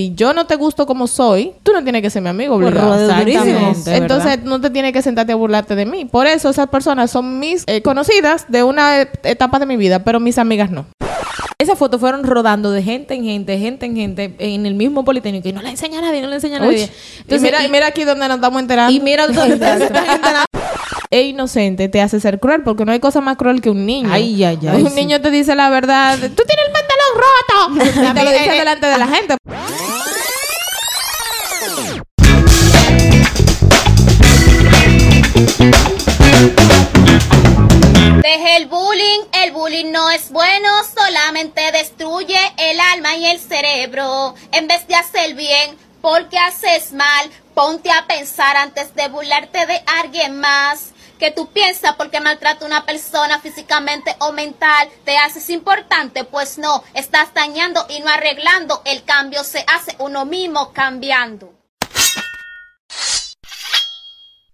y yo no te gusto como soy, tú no tienes que ser mi amigo obligado. Exactamente. Entonces no te tienes que sentarte a burlarte de mí. Por eso esas personas son mis eh, conocidas de una etapa de mi vida, pero mis amigas no. Esas fotos fueron rodando de gente en gente, gente en gente, en el mismo Politécnico. Y no le enseña a nadie, no le enseña a nadie. Entonces, Y mira- mira, y mira aquí donde nos estamos enterando. Y mira dónde te estás enterando. Es inocente, te hace ser cruel, porque no hay cosa más cruel que un niño. Ay, ay, ay, Un sí. niño te dice la verdad. Tú tienes el pantalón roto. Y te lo dice delante de la gente. Deje el bullying, el bullying no es bueno, solamente destruye el alma y el cerebro. En vez de hacer bien, porque haces mal, ponte a pensar antes de burlarte de alguien más. Que tú piensas porque maltrata a una persona físicamente o mental, te haces importante, pues no, estás dañando y no arreglando. El cambio se hace uno mismo cambiando.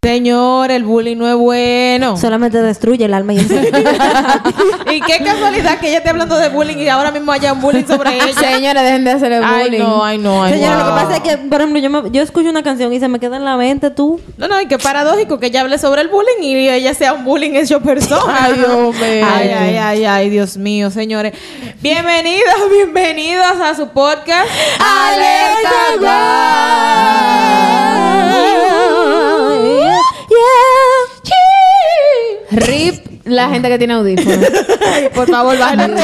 Señor, el bullying no es bueno. Solamente destruye el alma y el y qué casualidad que ella esté hablando de bullying y ahora mismo haya un bullying sobre ella. Señores, dejen de hacer el Ay, bullying. no, ay, no, ay, Señora, lo que pasa es que, por ejemplo, yo, me- yo escucho una canción y se me queda en la mente tú. No, no, y qué paradójico que ella hable sobre el bullying y ella sea un bullying hecho persona. Ay, hombre. Ay, ay, ay, ay, Dios mío, señores. Bienvenidas, bienvenidas a su podcast. Rip la gente que tiene audífonos. Por favor, bájalo,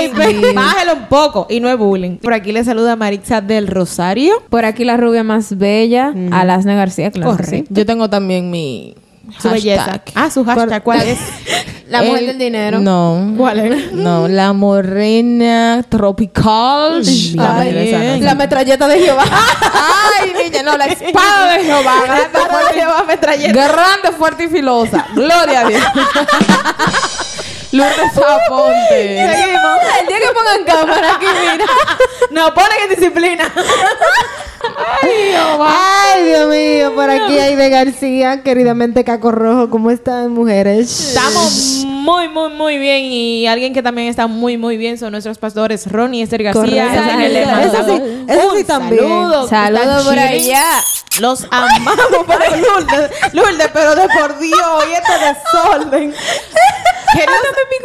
bájalo un poco. Y no es bullying. Por aquí le saluda Maritza del Rosario. Por aquí la rubia más bella, Alasna García, claro. sí. Correcto. Yo tengo también mi Su belleza. Ah, su hashtag, ¿cuál es? La mujer El- del dinero. No. ¿Cuál es? No, la morena tropical. La Ay, La metralleta de Jehová. Ay, niña, no, la espada de Jehová. La espada de Jehová metralleta. Grande, fuerte y filosa. Gloria a Dios. Lourdes Zaponte. Seguimos. El día que pongan cámara aquí, mira. Nos ponen en disciplina. Ay, Dios mío, por aquí hay de García, queridamente Caco Rojo. ¿Cómo están, mujeres? Estamos muy, muy, muy bien. Y alguien que también está muy, muy bien son nuestros pastores Ronnie y Esther García. Eso sí, eso sí también. Saludos por allá. Los amamos, pero Lourdes, Lourdes, pero de por Dios, y este desorden. Queridos,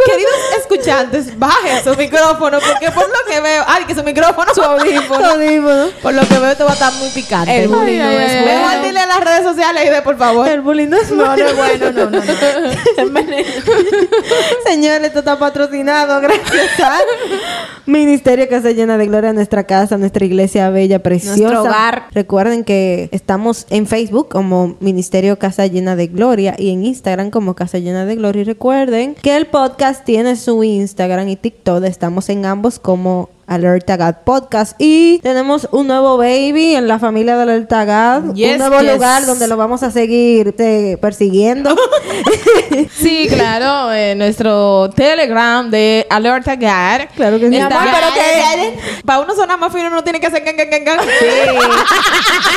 queridos escuchantes, bajen su micrófono, porque por lo que veo, ay, que su micrófono, su audífono, Audífono. por lo que veo, esto va a estar muy picante. El bullying no es bueno. Mejor dile a las redes sociales y de por favor. El bullying no es No, no es bueno, no, no, no. Señores, esto está patrocinado gracias al Ministerio Casa Llena de Gloria, nuestra casa, nuestra iglesia bella, preciosa. Nuestro hogar. Recuerden que estamos en Facebook como Ministerio Casa Llena de Gloria y en Instagram como Casa Llena de Gloria. Y recuerden que el podcast tiene su Instagram y TikTok. Estamos en ambos como Alerta God Podcast. Y tenemos un nuevo baby en la familia de Alerta God. Yes, un nuevo yes. lugar donde lo vamos a seguir eh, persiguiendo. Sí, claro, eh, nuestro Telegram de Alerta Gar. claro que sí. Mi amor, pero que para uno sonar más fino no tiene que hacer can, can, can, can.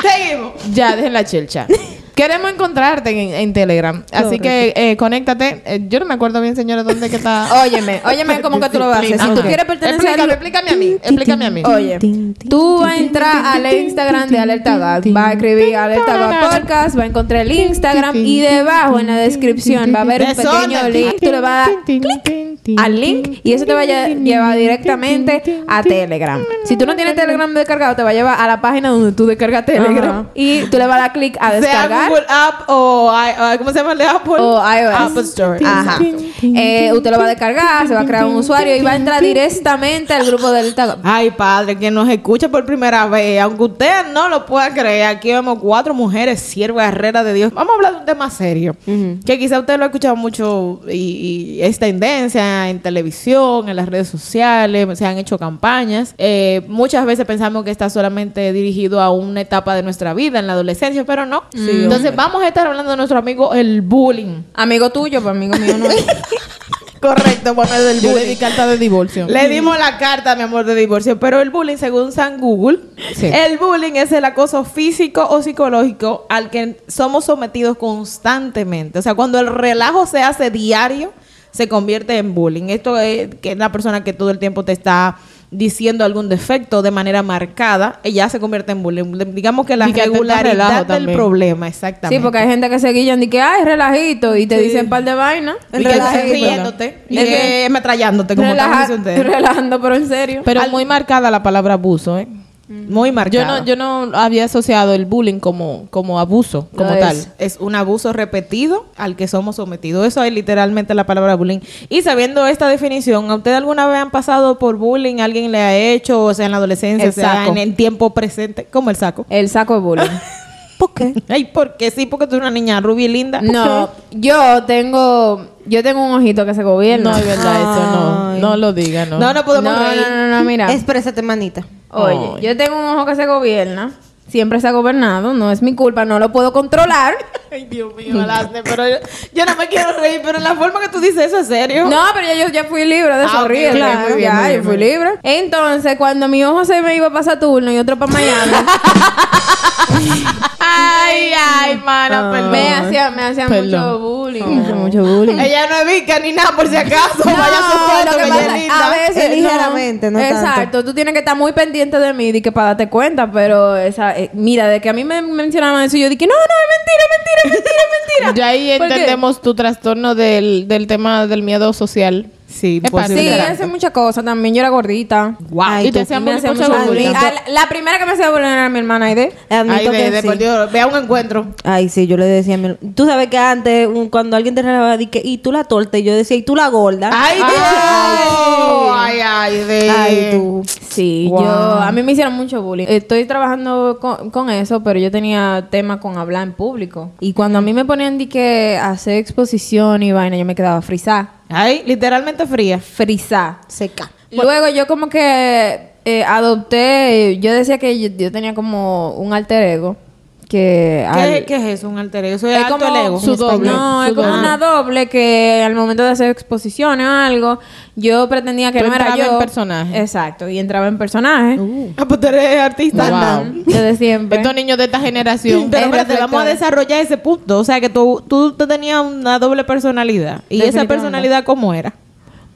Seguimos. Ya, dejen la chelcha. Queremos encontrarte en, en Telegram. Así que eh, conéctate. Eh, yo no me acuerdo bien, señora, dónde que está. Óyeme, óyeme cómo que tú lo vas a hacer. Si tú Ajá. quieres pertenecer Explícame, explícame a mí. Explícame a mí. Oye, tú vas a entrar al Instagram de Alerta Gat, va a escribir Alerta Gat Podcast, va a encontrar el Instagram y debajo en la descripción va a haber un pequeño link. Tú le vas a dar clic al link y eso te va a lle- llevar directamente a Telegram. Si tú no tienes Telegram descargado, te va a llevar a la página donde tú descargas Telegram y tú le vas a dar clic a descargar. Google App o, i- ¿cómo se llama el de Apple? O iOS. Apple Store. Ajá. Eh, usted lo va a descargar, se va a crear un usuario y va a entrar directamente al grupo del Instagram. Ay, padre, que nos escucha por primera vez, aunque usted no lo pueda creer, aquí vemos cuatro mujeres, siervas guerreras de Dios. Vamos a hablar de un tema serio, que quizá usted lo ha escuchado mucho y, y es tendencia en televisión, en las redes sociales, se han hecho campañas. Eh, muchas veces pensamos que está solamente dirigido a una etapa de nuestra vida, en la adolescencia, pero no. Entonces vamos a estar hablando de nuestro amigo el bullying. Amigo tuyo, pues amigo mío no. Correcto, bueno, es del Yo le bullying. di carta de divorcio. Le dimos la carta, mi amor, de divorcio. Pero el bullying, según San Google, Sí. el bullying es el acoso físico o psicológico al que somos sometidos constantemente. O sea, cuando el relajo se hace diario, se convierte en bullying. Esto es que es la persona que todo el tiempo te está diciendo algún defecto de manera marcada, ella se convierte en bullying. Digamos que la Y que al regularidad relajo del también. problema, exactamente. Sí, porque hay gente que se guillan y que, ay, relajito, y te dicen un par de vainas. y que estás riéndote y Es que ametrallándote, como Relaja- relajando, pero en serio. Pero muy marcada la palabra abuso, ¿eh? Muy Yo marcado. no, yo no había asociado el bullying como, como abuso, como tal. es. Es un abuso repetido al que somos sometidos. Eso es literalmente la palabra bullying. Y sabiendo esta definición, ¿a usted alguna vez han pasado por bullying? ¿Alguien le ha hecho? O sea, en la adolescencia, El o sea, saco. en el tiempo presente. como el saco? El saco de bullying. ¿Por qué? Ay, porque sí, porque tú eres una niña rubia y linda. no, yo tengo, yo tengo un ojito que se gobierna. No, es verdad, eso no. No lo diga, no. No, no podemos no, reír. no, no, no, mira. Exprésate, manita. Oye, Ay. yo tengo un ojo que se gobierna. Siempre se ha gobernado. No es mi culpa, no lo puedo controlar. Ay, Dios mío, Alasne, pero yo, yo no me quiero reír, pero en la forma que tú dices eso es serio. No, pero ya yo ya fui libre de Ah, eso. ok, ríete. ok, muy bien, ya, bien, yo fui libre. Entonces, cuando mi ojo se me iba a pasar turno y otro para Miami, Ay, ay, mana, perdón. me hacían me Perdón. mucho bullying. Me hacían mucho bullying. Ella no es vica ni nada, por si acaso. No, Vaya a su que pasa ella es es linda. a veces Es ligeramente, no tanto. Exacto, tú tienes que estar muy pendiente de mí y que para darte cuenta, pero esa eh, mira, de que a mí me mencionaban eso yo dije, "No, no, es mentira, mentira, mentira, mentira." Ya ahí entendemos tu trastorno del, del tema del miedo social. Sí. Sí, Considerante. hace muchas cosas también. Yo era gordita. Wow. y te hacían mucho bullying. la, primera que me hacía bullying era mi hermana Aide. Admito Ay, que sí. por Dios, vea un encuentro. Ay, sí, yo le decía a mi... Tú sabes que antes, un- cuando alguien te relajaba, dije, y tú la torta, y yo decía, y tú la gorda. Ay, Dios. Ay, ay, de. Ay, tú. Sí, Wow. yo a mí me hicieron mucho bullying. Estoy trabajando con, con eso, pero yo tenía tema con hablar en público. Y cuando a mí me ponían de que hacer exposición y vaina, yo me quedaba frisá. Ay, literalmente fría. Frisá. Seca. Luego yo como que eh, adopté, yo decía que yo, yo tenía como un alter ego. Que ¿Qué, al- qué es eso? Un alter ego. Eso es, es alto como el ego. su doble. No, es como doble. una doble que al momento de hacer exposiciones o algo, yo pretendía que Tú no era yo. en personaje. Exacto, y entraba en personaje. Ah, pues tú eres artista. Wow. Desde siempre. Estos niños de esta generación. Pero Es espérate, vamos a desarrollar ese punto. O sea, que tú, tú, tenías una doble personalidad. ¿Y esa personalidad cómo era?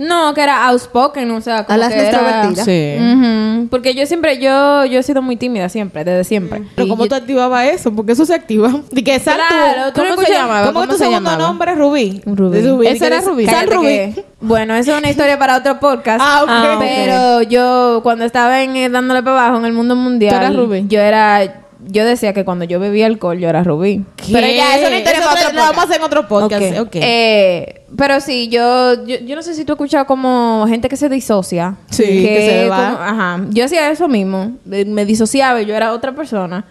No, que era outspoken, o sea, como A las que era... extrovertidas. Sí. Porque yo siempre, yo, yo he sido muy tímida siempre, desde siempre. Pero Y ¿cómo yo- tú activabas eso? Porque eso se activa. ¿De que sal Claro, no ¿Cómo se llamaba? ¿Cómo, ¿Cómo tu se segundo llamaba? nombre es Rubí? Rubí. Rubí. Ese ¿De que era Rubí. Sal Rubí. que- bueno, eso es una historia para otro podcast. Ah, ok. Pero yo, cuando estaba en, eh, dándole para abajo en el mundo mundial, ¿Tú eras Rubí? yo era... Yo decía que cuando yo bebía alcohol, yo era Rubí. Pero ya, eso es una historia Eso otro lo vamos a hacer en otro podcast. Ok. Ok. Eh, pero sí, yo, yo, yo no sé si tú has escuchado como gente que se disocia. Sí, que se va. como- ajá. Yo hacía eso mismo. Me disociaba y yo era otra persona.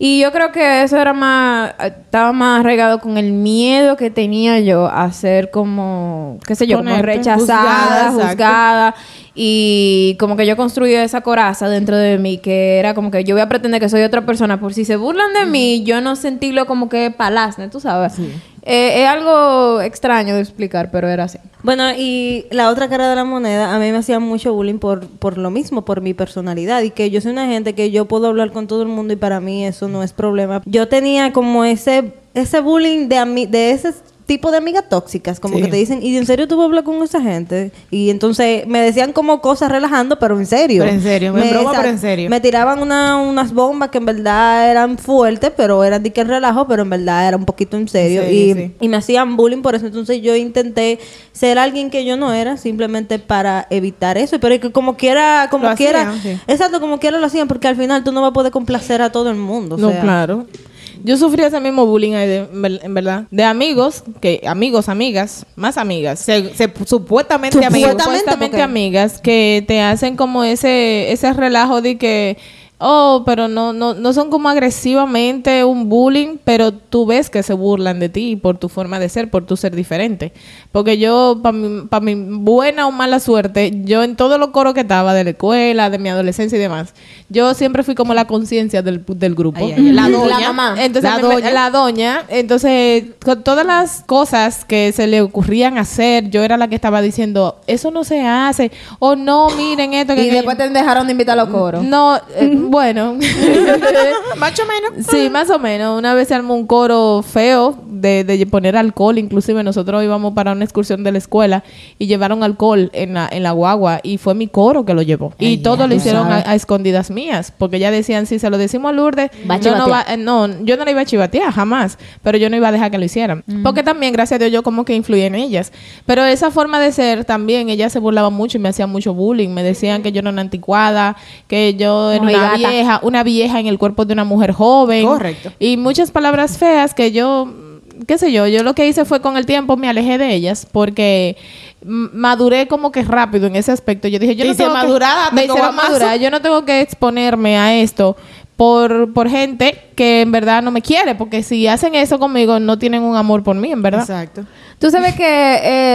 Y yo creo que eso era más, estaba más arraigado con el miedo que tenía yo a ser como, qué sé yo, como rechazada, juzgada. Y como que yo construí esa coraza dentro de mí, que era como que yo voy a pretender que soy otra persona. Por si se burlan de mí, yo no sentirlo como que palazne, tú sabes. Eh, es algo extraño de explicar, pero era así. Bueno, y la otra cara de la moneda, a mí me hacían mucho bullying por, por lo mismo, por mi personalidad. Y que yo soy una gente que yo puedo hablar con todo el mundo y para mí eso no es problema. Yo tenía como ese, ese bullying de, de ese tipo de amigas tóxicas, como Sí. que te dicen, ¿y en serio tú vas a hablar con esa gente? Y entonces me decían como cosas relajando, pero en serio. Pero en serio, en broma, pero en serio. Me tiraban una- unas bombas que en verdad eran fuertes, pero eran de que relajo, pero en verdad era un poquito en serio. En y, serio, sí. y me hacían bullying por eso. Entonces yo intenté ser alguien que yo no era, simplemente para evitar eso. Pero que como quiera, como Lo quiera. hacían, sí. Exacto, como quiera lo hacían, porque al final tú no vas a poder complacer a todo el mundo. o No, sea. claro. Yo sufrí ese mismo bullying ahí, de- en ver- en verdad. De amigos, que amigos, amigas, más amigas. Se, se- supuestamente Supuestamente, amigos. supuestamente amigas que te hacen como ese ese relajo de que oh pero no no no son como agresivamente un bullying pero tú ves que se burlan de ti por tu forma de ser por tu ser diferente porque yo para mi, pa' mi buena o mala suerte yo en todos los coros que estaba de la escuela de mi adolescencia y demás yo siempre fui como la conciencia del, del grupo Ay, ay, ay. La doña. La mamá. entonces La me- doña. la doña, entonces con todas las cosas que se le ocurrían hacer, yo era la que estaba diciendo, eso no se hace, o no, miren esto que Y después te dejaron de invitar a los coros. no, eh, bueno, Más o menos. sí, más o menos. Una vez se armó un coro feo de, de poner alcohol. Inclusive nosotros íbamos para una excursión de la escuela y llevaron alcohol en la, en la guagua y fue mi coro que lo llevó. y todo lo hicieron a, a escondidas mías porque ya decían, si se lo decimos a Lourdes, Va a yo no, va- eh, no, yo no la iba a chivatear jamás, pero yo no iba a dejar que lo hicieran. Porque también, gracias a Dios, yo como que influí en ellas. Pero esa forma de ser también, ellas se burlaban mucho y me hacían mucho bullying. Me decían que yo era una anticuada, que yo era una vieja, una vieja en el cuerpo de una mujer joven. Correcto. Y muchas palabras feas que yo, qué sé yo, yo lo que hice fue con el tiempo me alejé de ellas porque maduré como que rápido en ese aspecto. Yo dije, yo no hice tengo que- madurada, me hicieron guamazo. madurar. Yo no tengo que exponerme a esto por, por gente que en verdad no me quiere, porque si hacen eso conmigo no tienen un amor por mí, en verdad. Exacto. Tú sabes que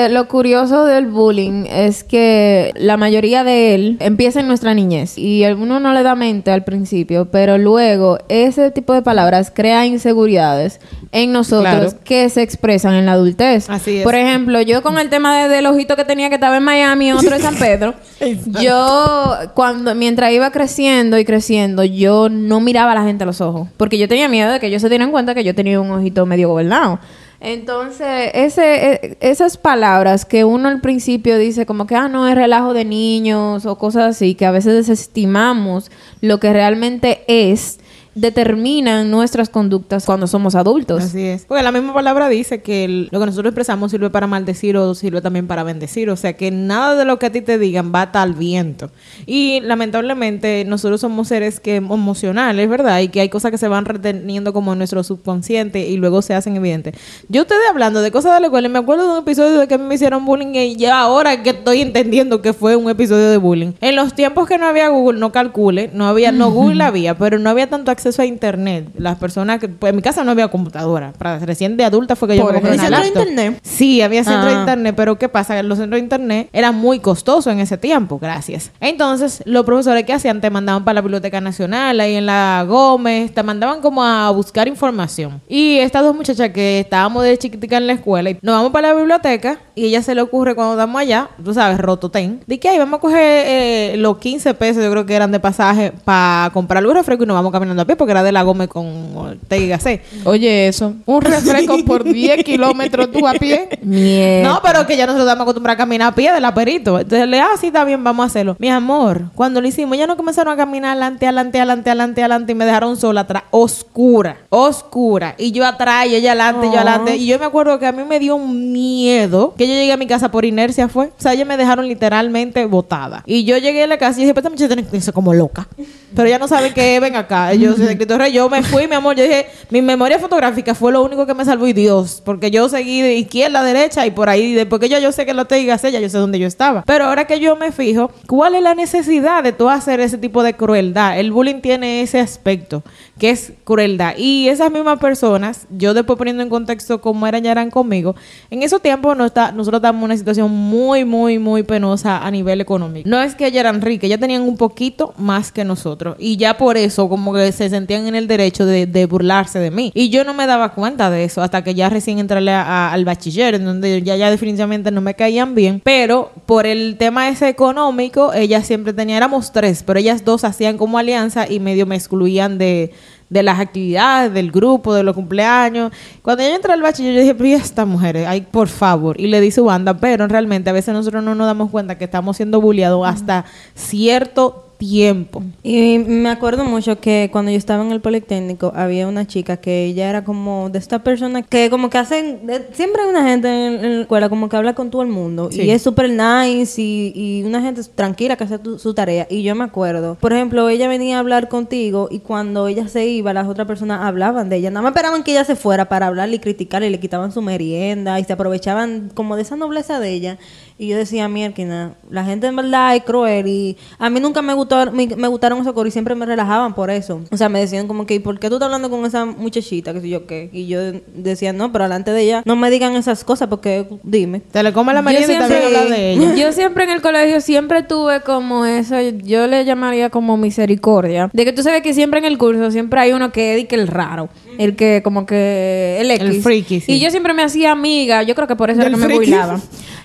eh, lo curioso del bullying es que la mayoría de él empieza en nuestra niñez y uno no le da mente al principio, pero luego ese tipo de palabras crea inseguridades en nosotros Claro. que se expresan en la adultez. Así es. Por ejemplo, yo con el tema de- del ojito que tenía que estaba en Miami y otro en San Pedro, yo cuando mientras iba creciendo y creciendo, yo no miraba a la gente a los ojos, porque yo tenía miedo de que ellos se dieran cuenta que yo tenía un ojito medio gobernado. Entonces, ese, e- esas palabras que uno al principio dice como que, ah, no, es relajo de niños o cosas así, que a veces desestimamos lo que realmente es, determinan nuestras conductas cuando somos adultos. Así es. Porque la misma palabra dice que el- lo que nosotros expresamos sirve para maldecir o sirve también para bendecir. O sea que nada de lo que a ti te digan va al viento. Y lamentablemente nosotros somos seres que emocionales, ¿verdad? Y que hay cosas que se van reteniendo como en nuestro subconsciente y luego se hacen evidentes. Yo estoy hablando de cosas de la escuela me acuerdo de un episodio de que me hicieron bullying y ya ahora que estoy entendiendo que fue un episodio de bullying. En los tiempos que no había Google, no calcule, no había, no Google había, pero no había tanto acceso a internet. Las personas que, pues en mi casa no había computadora. Para recién de adulta fue que yo me compré ejemplo. una ¿Y centro de internet? Sí, había centro de Ah. internet, pero ¿qué pasa? Los centros de internet eran muy costosos en ese tiempo, gracias. Entonces, los profesores que hacían te mandaban para la Biblioteca Nacional, ahí en la Gómez, te mandaban como a buscar información. Y estas dos muchachas que estábamos de chiquitica en la escuela, y nos vamos para la biblioteca y ella se le ocurre cuando estamos allá, tú sabes, rototen, de que ahí vamos a coger eh, los 15 pesos, yo creo que eran de pasaje, para comprar de refresco y nos vamos caminando a pie porque era de la Gómez con Ortega y Gasset. Oye, eso. Un refresco por 10 kilómetros tú a pie. No, pero que ya nosotros estamos acostumbrados a caminar a pie del aperito. Entonces le, ah, sí, está bien, vamos a hacerlo. Mi amor, cuando lo hicimos, ya no comenzaron a caminar adelante, adelante, adelante, adelante, adelante y me dejaron sola atrás, oscura, oscura. Y yo atrás y ella adelante, yo adelante. Y yo me acuerdo que a mí me dio un miedo que yo llegué a mi casa por inercia, fue. O sea, ellos me dejaron literalmente botada. Y yo llegué a la casa y dije, pues esta muchacha tiene que irse como loca. Pero ya no saben qué, ven acá. Soy Cristo Rey. Yo me fui, mi amor. Yo dije, mi memoria fotográfica fue lo único que me salvó y Dios. Porque yo seguí de izquierda a derecha y por ahí, después que yo, yo sé que lo te digas ya yo sé dónde yo estaba. Pero ahora que yo me fijo, ¿cuál es la necesidad de tú hacer ese tipo de crueldad? El bullying tiene ese aspecto, que es crueldad. Y esas mismas personas, yo después poniendo en contexto cómo eran ya eran conmigo, en esos tiempos no está, nosotros estábamos en una situación muy, muy, muy penosa a nivel económico. No es que ellas eran ricas, ellas tenían un poquito más que nosotros. Y ya por eso, como que se sentían en el derecho de, burlarse de mí. Y yo no me daba cuenta de eso hasta que ya recién entré al bachiller, en donde ya, ya definitivamente no me caían bien. Pero por el tema ese económico, ellas siempre tenían, éramos tres, pero ellas dos hacían como alianza y medio me excluían de las actividades, del grupo, de los cumpleaños. Cuando yo entré al bachiller, yo dije, pero ¿y estas mujeres? Ay, por favor. Y le di su banda, pero realmente a veces nosotros no nos damos cuenta que estamos siendo bulliados hasta cierto tiempo. Y me acuerdo mucho que cuando yo estaba en el Politécnico había una chica que ella era como de esta persona que como que hacen, de- siempre hay una gente en, en la escuela como que habla con todo el mundo Sí. y es súper nice y, y una gente tranquila que hace tu- su tarea. Y yo me acuerdo, por ejemplo, ella venía a hablar contigo y cuando ella se iba, las otras personas hablaban de ella. Nada más esperaban que ella se fuera para hablarle y criticarle y le quitaban su merienda y se aprovechaban como de esa nobleza de ella. Y yo decía, mierda, la gente en verdad es cruel y a mí nunca me gustó, me, me gustaron esos coros y siempre me relajaban por eso. O sea, me decían como que, ¿y por qué tú estás hablando con esa muchachita? Que sé yo qué. Y yo decía, no, pero delante de ella no me digan esas cosas porque, dime. Te le come la merienda y también habla de ella. yo siempre en el colegio siempre tuve como eso, yo le llamaría como misericordia. De que tú sabes que siempre en el curso siempre hay uno que es que el raro, el que como que el X. El sí. Y yo siempre me hacía amiga, yo creo que por eso era me burlaba.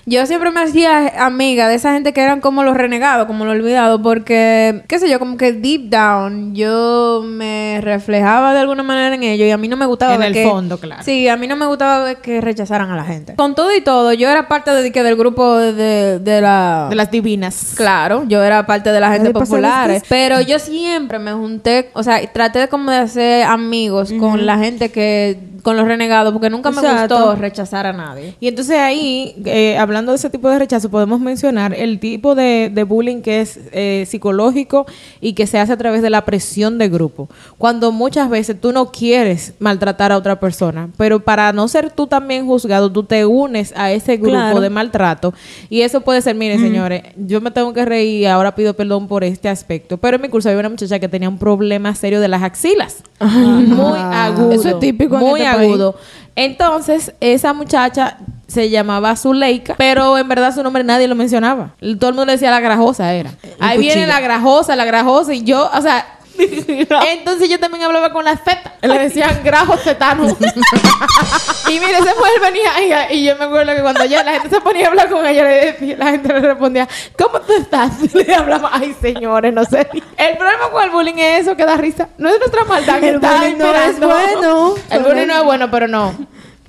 Yo siempre me hacía amiga de esa gente que eran como los renegados, como los olvidados, porque que, qué sé yo, como que deep down yo me reflejaba de alguna manera en ello y a mí no me gustaba En ver el que- fondo, claro. Sí, a mí no me gustaba ver que rechazaran a la gente. Con todo y todo, yo era parte de, que del grupo de, de la... De las divinas. Claro, yo era parte de la gente popular, pero yo siempre me junté, o sea, traté de como de hacer amigos con la gente que, con los renegados, porque nunca me Exacto. gustó rechazar a nadie. Y entonces ahí, eh, hablando de ese tipo de rechazo, podemos mencionar el tipo de, de bullying que es eh, psicológico y que se hace a través de la presión de grupo. Cuando muchas veces tú no quieres maltratar a otra persona, pero para no ser tú también juzgado, tú te unes a ese grupo Claro. de maltrato. Y eso puede ser, miren señores, yo me tengo que reír y ahora pido perdón por este aspecto. Pero en mi curso había una muchacha que tenía un problema serio de las axilas. Muy agudo. Eso es típico en Muy este país. agudo. Entonces, esa muchacha se llamaba Zuleika, pero en verdad su nombre nadie lo mencionaba. Todo el mundo le decía la grajosa era. Ahí viene la grajosa, la grajosa, y yo, o sea, entonces yo también hablaba con las fetas. Le decían grajos fetanos. y mire, ese fue el venía y, yo me acuerdo que cuando ya la gente se ponía a hablar con ella, le decía- la gente le respondía, ¿cómo tú estás? Y le hablaba, ay señores, no sé. El problema con el bullying es eso que da risa. No es nuestra maldad que El bullying no es bueno. El bullying no es bueno, pero no.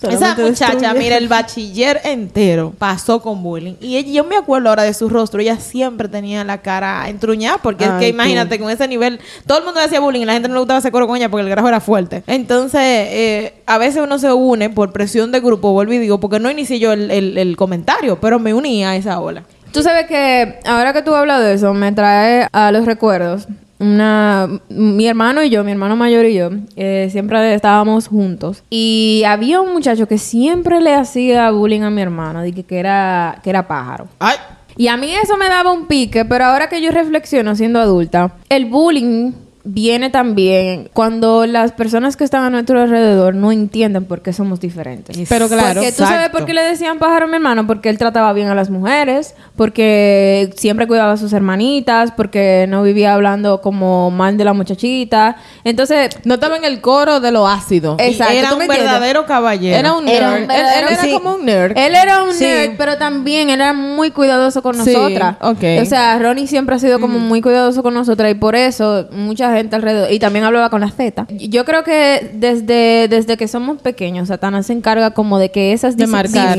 Esa muchacha, destruye. mira, el bachiller entero pasó con bullying. Y ella- yo me acuerdo ahora de su rostro. Ella siempre tenía la cara entruñada. Porque es que tú. imagínate, con ese nivel, todo el mundo le hacía bullying y la gente no le gustaba hacer coro con ella porque el grajo era fuerte. Entonces, eh, a veces uno se une por presión de grupo, vuelvo y digo, porque no inicié yo el, el- el comentario, pero me uní a esa ola. Tú sabes que ahora que tú hablas de eso, me trae a los recuerdos. Una, mi hermano y yo, mi hermano mayor y yo, eh, siempre estábamos juntos. Y había un muchacho que siempre le hacía bullying a mi hermano, de que, que era, que era pájaro. Ay, Y a mí eso me daba un pique, pero ahora que yo reflexiono siendo adulta, el bullying viene también cuando las personas que están a nuestro alrededor no entienden por qué somos diferentes. Pero claro, Porque tú sabes exacto. por qué le decían pájaro a mi hermano, porque él trataba bien a las mujeres, porque siempre cuidaba a sus hermanitas, porque no vivía hablando como mal de la muchachita. Entonces, no estaba en el coro de lo ácido. Exacto, Era ¿tú un verdadero caballero. Era un nerd. Era un Él- él, verdadero- era sí. como un nerd. Él era un Sí. nerd, pero también era muy cuidadoso con Sí, nosotras. ok. O sea, Ronnie siempre ha sido como muy cuidadoso con nosotras y por eso gente alrededor. Y también hablaba con la Z. Yo creo que desde, desde que somos pequeños, Satanás se encarga como de que esas De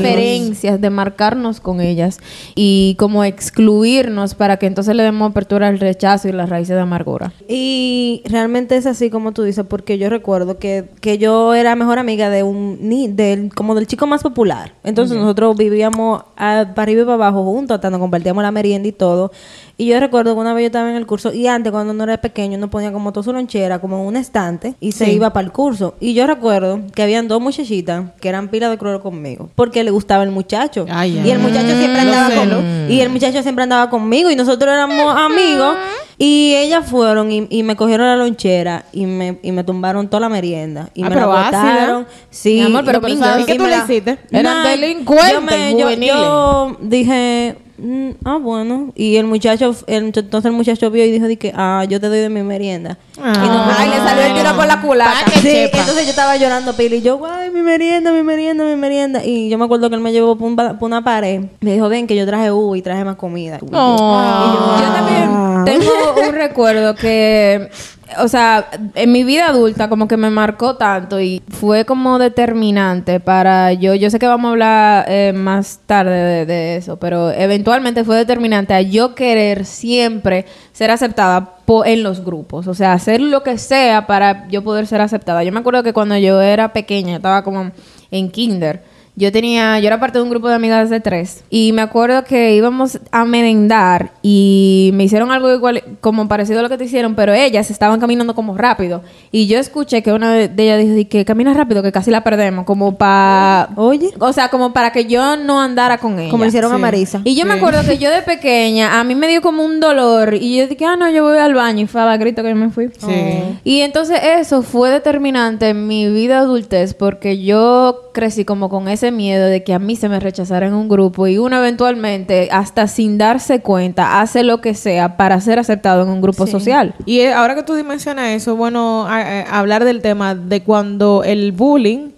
diferencias, de marcarnos con ellas y como excluirnos para que entonces le demos apertura al rechazo y las raíces de amargura. Y realmente es así como tú dices, porque yo recuerdo que, que yo era mejor amiga de un ni del como del chico más popular. Entonces nosotros vivíamos a- para arriba y para abajo juntos, hasta nos compartíamos la merienda y todo. Y yo recuerdo que una vez yo estaba en el curso y antes cuando uno era pequeño uno ponía como toda su lonchera como en un estante y se Sí. iba para el curso. Y yo recuerdo que habían dos muchachitas que eran pila de cruel conmigo porque le gustaba el muchacho. Ay, y el muchacho siempre andaba con, y el muchacho siempre andaba conmigo y nosotros éramos amigos y ellas fueron y, y me cogieron la lonchera y me, y me tumbaron toda la merienda y Ah, me pero la botaron sí Mi amor, pero- pero ¿sabes y qué tú le hiciste? Eran Nah, delincuentes yo me- yo- juveniles. yo dije mm, ah bueno y el muchacho el, entonces el muchacho vio y dijo di que ah yo te doy de mi merienda Ah. y Ay, le salió el tiro por la culata. Sí, sepa. entonces yo estaba llorando pila y yo, guay, mi merienda, mi merienda, mi merienda. Y yo me acuerdo que él me llevó por, un ba- por una pared. Me dijo, ven, que yo traje uva y traje más comida. Y yo. Yo también tengo un recuerdo que, o sea, en mi vida adulta como que me marcó tanto y fue como determinante para yo, yo sé que vamos a hablar eh, más tarde de, de eso, pero eventualmente fue determinante a yo querer siempre ser aceptada en los grupos, o sea, hacer lo que sea para yo poder ser aceptada. Yo me acuerdo que cuando yo era pequeña, estaba como en kinder, yo tenía, yo era parte de un grupo de amigas de tres y me acuerdo que íbamos a merendar y me hicieron algo igual, como parecido a lo que te hicieron, pero ellas estaban caminando como rápido y yo escuché que una de ellas dijo "Di que camina rápido que casi la perdemos, como para, Oye, o sea, como para que yo no andara con ella. como hicieron a. Marisa. Y yo me acuerdo que yo de pequeña, a mí me dio como un dolor y yo dije, ah, no, yo voy al baño y fue a grito que yo me fui. Sí. Y entonces eso fue determinante en mi vida adultez porque yo crecí como con ese miedo de que a mí se me rechazara en un grupo y uno eventualmente, hasta sin darse cuenta, hace lo que sea para ser aceptado en un grupo social. Y eh, ahora que tú dimensionas eso, bueno, a- a- hablar del tema de cuando el bullying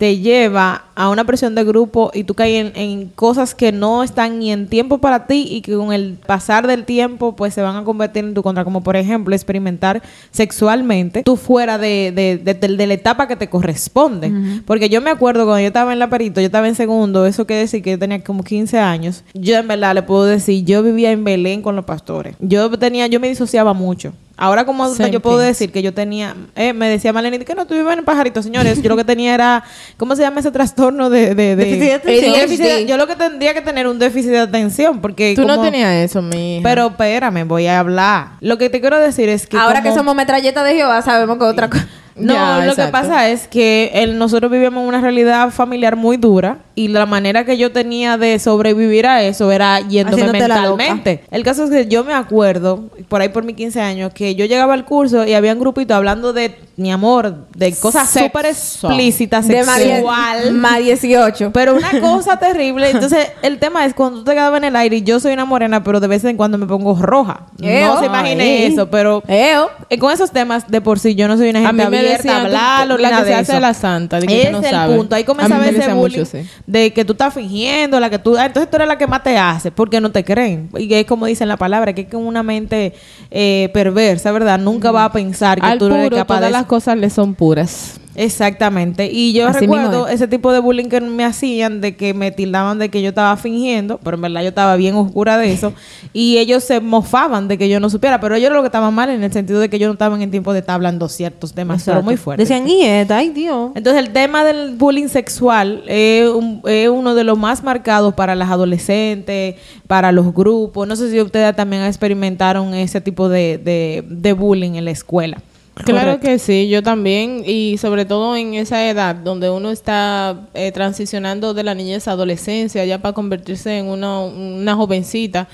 te lleva a una presión de grupo y tú caes en, en cosas que no están ni en tiempo para ti y que con el pasar del tiempo pues se van a convertir en tu contra, como por ejemplo experimentar sexualmente tú fuera de, de, de- de- de la etapa que te corresponde. Porque yo me acuerdo cuando yo estaba en la perito, yo estaba en segundo, eso quiere decir que yo tenía como 15 años, yo en verdad le puedo decir, yo vivía en Belén con los pastores. Yo tenía, yo me disociaba mucho. Ahora como adulta Same yo puedo things. decir que yo tenía, eh, me decía Maleni que no, tú vives en pajarito, señores. Yo lo que tenía era, ¿cómo se llama ese trastorno de... de, de- Déficit de déficit- yo lo que tendría que tener un déficit de atención, porque... Tú no tenías eso, mi hija. Pero espérame, voy a hablar. Lo que te quiero decir es que... Ahora como- que somos metralleta de Jehová, sabemos que otra cosa. no, Ya, lo que pasa es que el- nosotros vivíamos una realidad familiar muy dura y la manera que yo tenía de sobrevivir a eso era yéndome Haciéndote mentalmente. El caso es que yo me acuerdo, por ahí por mis 15 años, que yo llegaba al curso y había un grupito hablando de mi amor, de cosas súper explícitas, sexual. más 18. Pero una cosa terrible. Entonces, el tema es cuando tú te quedabas en el aire y yo soy una morena, pero de vez en cuando me pongo roja. Eo. No se imagine eso, pero eh, con esos temas de por sí yo no soy una a gente mí me abierta a hablarlo ni la que se hace la santa, de que tú no es el sabes. punto. Ahí A ese decían bullying mucho, sí. De que tú estás fingiendo, la que tú, ah, entonces tú eres la que más te hace, porque no te creen. Y es como dicen la palabra, que es con una mente eh, perversa, ¿verdad? Nunca va a pensar que Al tú eres puro, capaz todas de las cosas le son puras. Exactamente. Y yo Así recuerdo es. ese tipo de bullying que me hacían, de que me tildaban de que yo estaba fingiendo, pero en verdad yo estaba bien oscura de eso. y ellos se mofaban de que yo no supiera, pero ellos lo que estaban mal en el sentido de que yo no estaba en el tiempo de estar hablando ciertos temas, pero muy fuertes. Decían, y ay Dios. Entonces el tema del bullying sexual es, un- es uno de los más marcados para las adolescentes, para los grupos. No sé si ustedes también experimentaron ese tipo de, de, de bullying en la escuela. Claro Correcto. que sí, yo también, y sobre todo en esa edad donde uno está eh, transicionando de la niñez a adolescencia, ya para convertirse en una, una jovencita.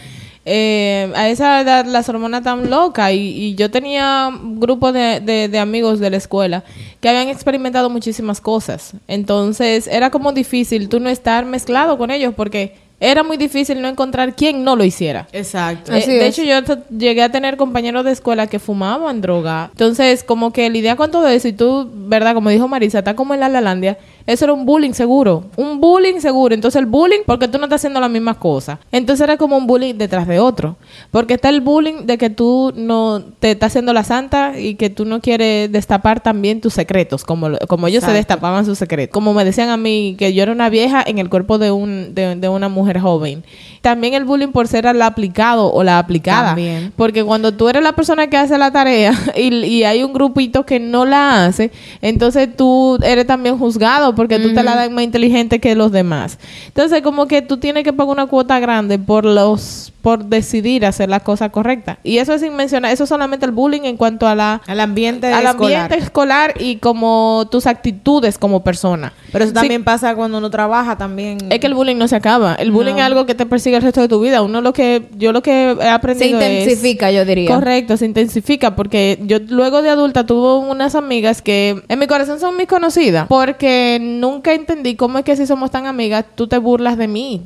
Eh, a esa edad las hormonas tan locas y, y yo tenía un grupo de, de- de amigos de la escuela que habían experimentado muchísimas cosas. Entonces era como difícil tú no estar mezclado con ellos porque era muy difícil no encontrar quien no lo hiciera. Exacto. Eh, de es. hecho, yo llegué a tener compañeros de escuela que fumaban droga. Entonces, como que lidiar con todo eso y tú, ¿verdad? Como dijo Marisa, está como en la Lalandia. Eso era un bullying seguro. Un bullying seguro. Entonces, el bullying porque tú no estás haciendo la misma cosa. Entonces, era como un bullying detrás de otro. Porque está el bullying de que tú no te estás haciendo la santa y que tú no quieres destapar también tus secretos, como, como ellos se destapaban sus secretos. Como me decían a mí que yo era una vieja en el cuerpo de, un, de, de una mujer joven. También el bullying por ser el aplicado o la aplicada. También. Porque cuando tú eres la persona que hace la tarea y, y hay un grupito que no la hace, entonces tú eres también juzgado porque tú te la das más inteligente que los demás. Entonces como que tú tienes que pagar una cuota grande por los por decidir hacer las cosas correctas. Y eso es sin mencionar, eso es solamente el bullying en cuanto a la Al ambiente al escolar. ambiente escolar y como tus actitudes como persona. Pero eso Sí, también pasa cuando uno trabaja también. es que el bullying no se acaba. El bullying No. es algo que te persigue el resto de tu vida. Uno lo que yo lo que he Se aprendido es- intensifica, yo diría. Correcto, se intensifica porque yo luego de adulta tuve unas amigas que en mi corazón son mis conocidas porque nunca entendí cómo es que si somos tan amigas tú te burlas de mí.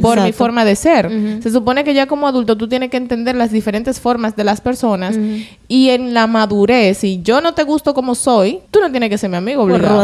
Por mi Exacto. forma de ser. Se supone que ya como adulto tú tienes que entender las diferentes formas de las personas y en la madurez, si yo no te gusto como soy, tú no tienes que ser mi amigo obligado.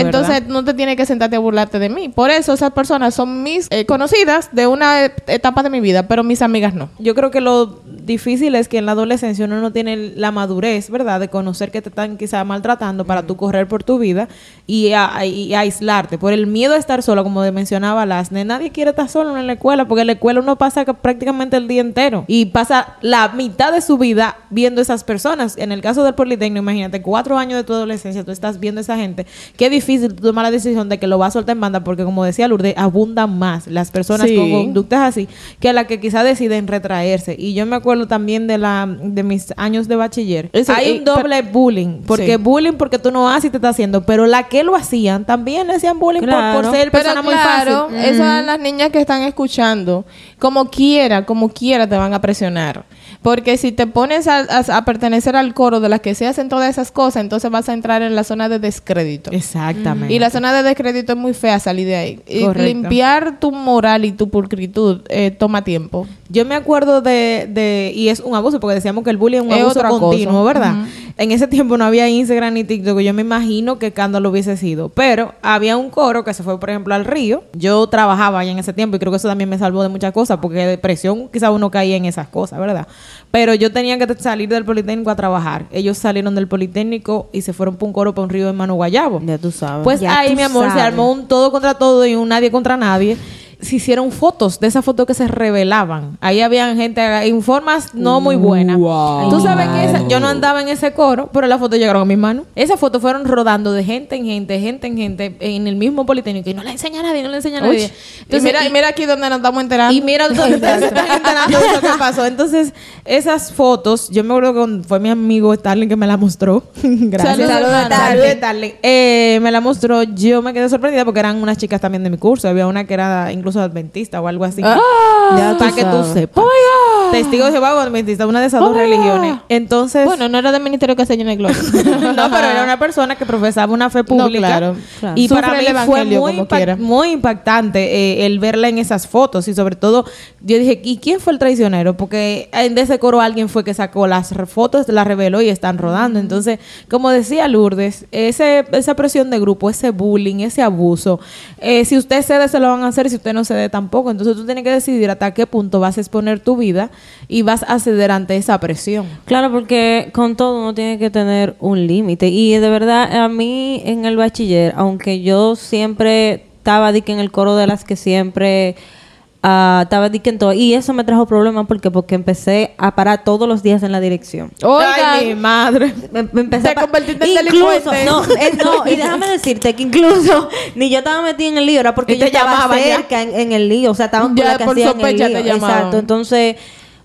Entonces no te tienes que sentarte a burlarte de mí. Por eso esas personas son mis eh, conocidas de una et- etapa de mi vida, pero mis amigas no. Yo creo que lo difícil es que en la adolescencia uno no tiene la madurez, ¿verdad? De conocer que te están quizá maltratando para tú correr por tu vida y, a- y aislarte. Por el miedo a estar sola, como mencionaba Lasne, nadie quiere estar solo en la escuela porque en la escuela uno pasa ca- prácticamente el día entero y pasa la mitad de su vida viendo esas personas. En el caso del Politécnico, imagínate, cuatro años de tu adolescencia, tú estás viendo a esa gente. Qué difícil tomar la decisión de que lo vas a soltar en banda porque, como decía Lourdes, abundan más las personas Sí. con conductas así que las que quizás deciden retraerse. Y yo me acuerdo también de la de mis años de bachiller. Eso- Hay y- un doble bullying. Porque Sí. bullying porque tú no haces y te está haciendo. Pero la que lo hacían también le hacían bullying por- ser Pero persona muy claro, fácil. esa es la las niñas que están escuchando, como quiera, como quiera te van a presionar. Porque si te pones a, a- a pertenecer al coro de las que se hacen todas esas cosas, entonces vas a entrar en la zona de descrédito. Exactamente. Y la zona de descrédito es muy fea salir de ahí. Y limpiar tu moral y tu pulcritud eh, toma tiempo. Yo me acuerdo de, de, y es un abuso, porque decíamos que el bullying es un Es abuso otra cosa. continuo, ¿verdad? En ese tiempo no había Instagram ni TikTok, yo me imagino que Cando lo hubiese sido. Pero había un coro que se fue, por ejemplo, al río. Yo trabajaba en ese tiempo y creo que eso también me salvó de muchas cosas, porque de presión quizá uno caía en esas cosas, ¿verdad? Pero yo tenía que salir del Politécnico a trabajar. Ellos salieron del Politécnico y se fueron por un coro para un río de Mano Guayabo. Ya tú sabes. Pues Ya ahí, mi amor, se armó un todo contra todo y un nadie contra nadie. Se hicieron fotos de esas fotos que se revelaban. Ahí habían gente en formas no muy buenas. Tú sabes que esa- yo no andaba en ese coro, pero las fotos llegaron a mis manos. Esas fotos fueron rodando de gente en gente, gente en gente, en el mismo Politécnico. Y no la enseña a nadie, no la enseña a nadie. Uy. y mira, y mira aquí donde nos estamos enterando. Y mira, se están enterando de lo que pasó. Entonces, esas fotos, yo me acuerdo que fue mi amigo Starling que me la mostró. Gracias. Saludos. Saludos, Starling. Eh, me la mostró. Yo me quedé sorprendida porque eran unas chicas también de mi curso. Había una que era incluso adventista o algo así. Ya tú Para que tú sepas. Testigo de Jehová adventista, una de esas dos religiones. Entonces, Bueno, no era del Ministerio llena de gloria. no, pero era una persona que profesaba una fe pública. claro, claro. Y Sufre para mí fue muy, como impact- muy impactante eh, el verla en esas fotos. Y sobre todo, yo dije, ¿y quién fue el traicionero? Porque de ese coro alguien fue que sacó las fotos, las reveló y están rodando. Entonces, como decía Lourdes, ese, esa presión de grupo, ese bullying, ese abuso, eh, si usted cede, se lo van a hacer. Si usted no cede, tampoco. Entonces, tú tienes que decidir hasta qué punto vas a exponer tu vida y vas a ceder ante esa presión. Claro, porque con todo uno tiene que tener un límite. Y de verdad, a mí en el bachiller, aunque yo siempre estaba di que en el coro de las que siempre ah, estaba di que en todo, y eso me trajo problemas porque porque empecé a parar todos los días en la dirección. Ay, mi madre. Me, me empecé Te a convertiste en incluso, no, eh, no, y déjame decirte que incluso ni yo estaba metida en el lío, era porque yo te estaba cerca en, en el lío, o sea, estaban con Ya la que por el sospecha lío. te llamaban. Exacto, entonces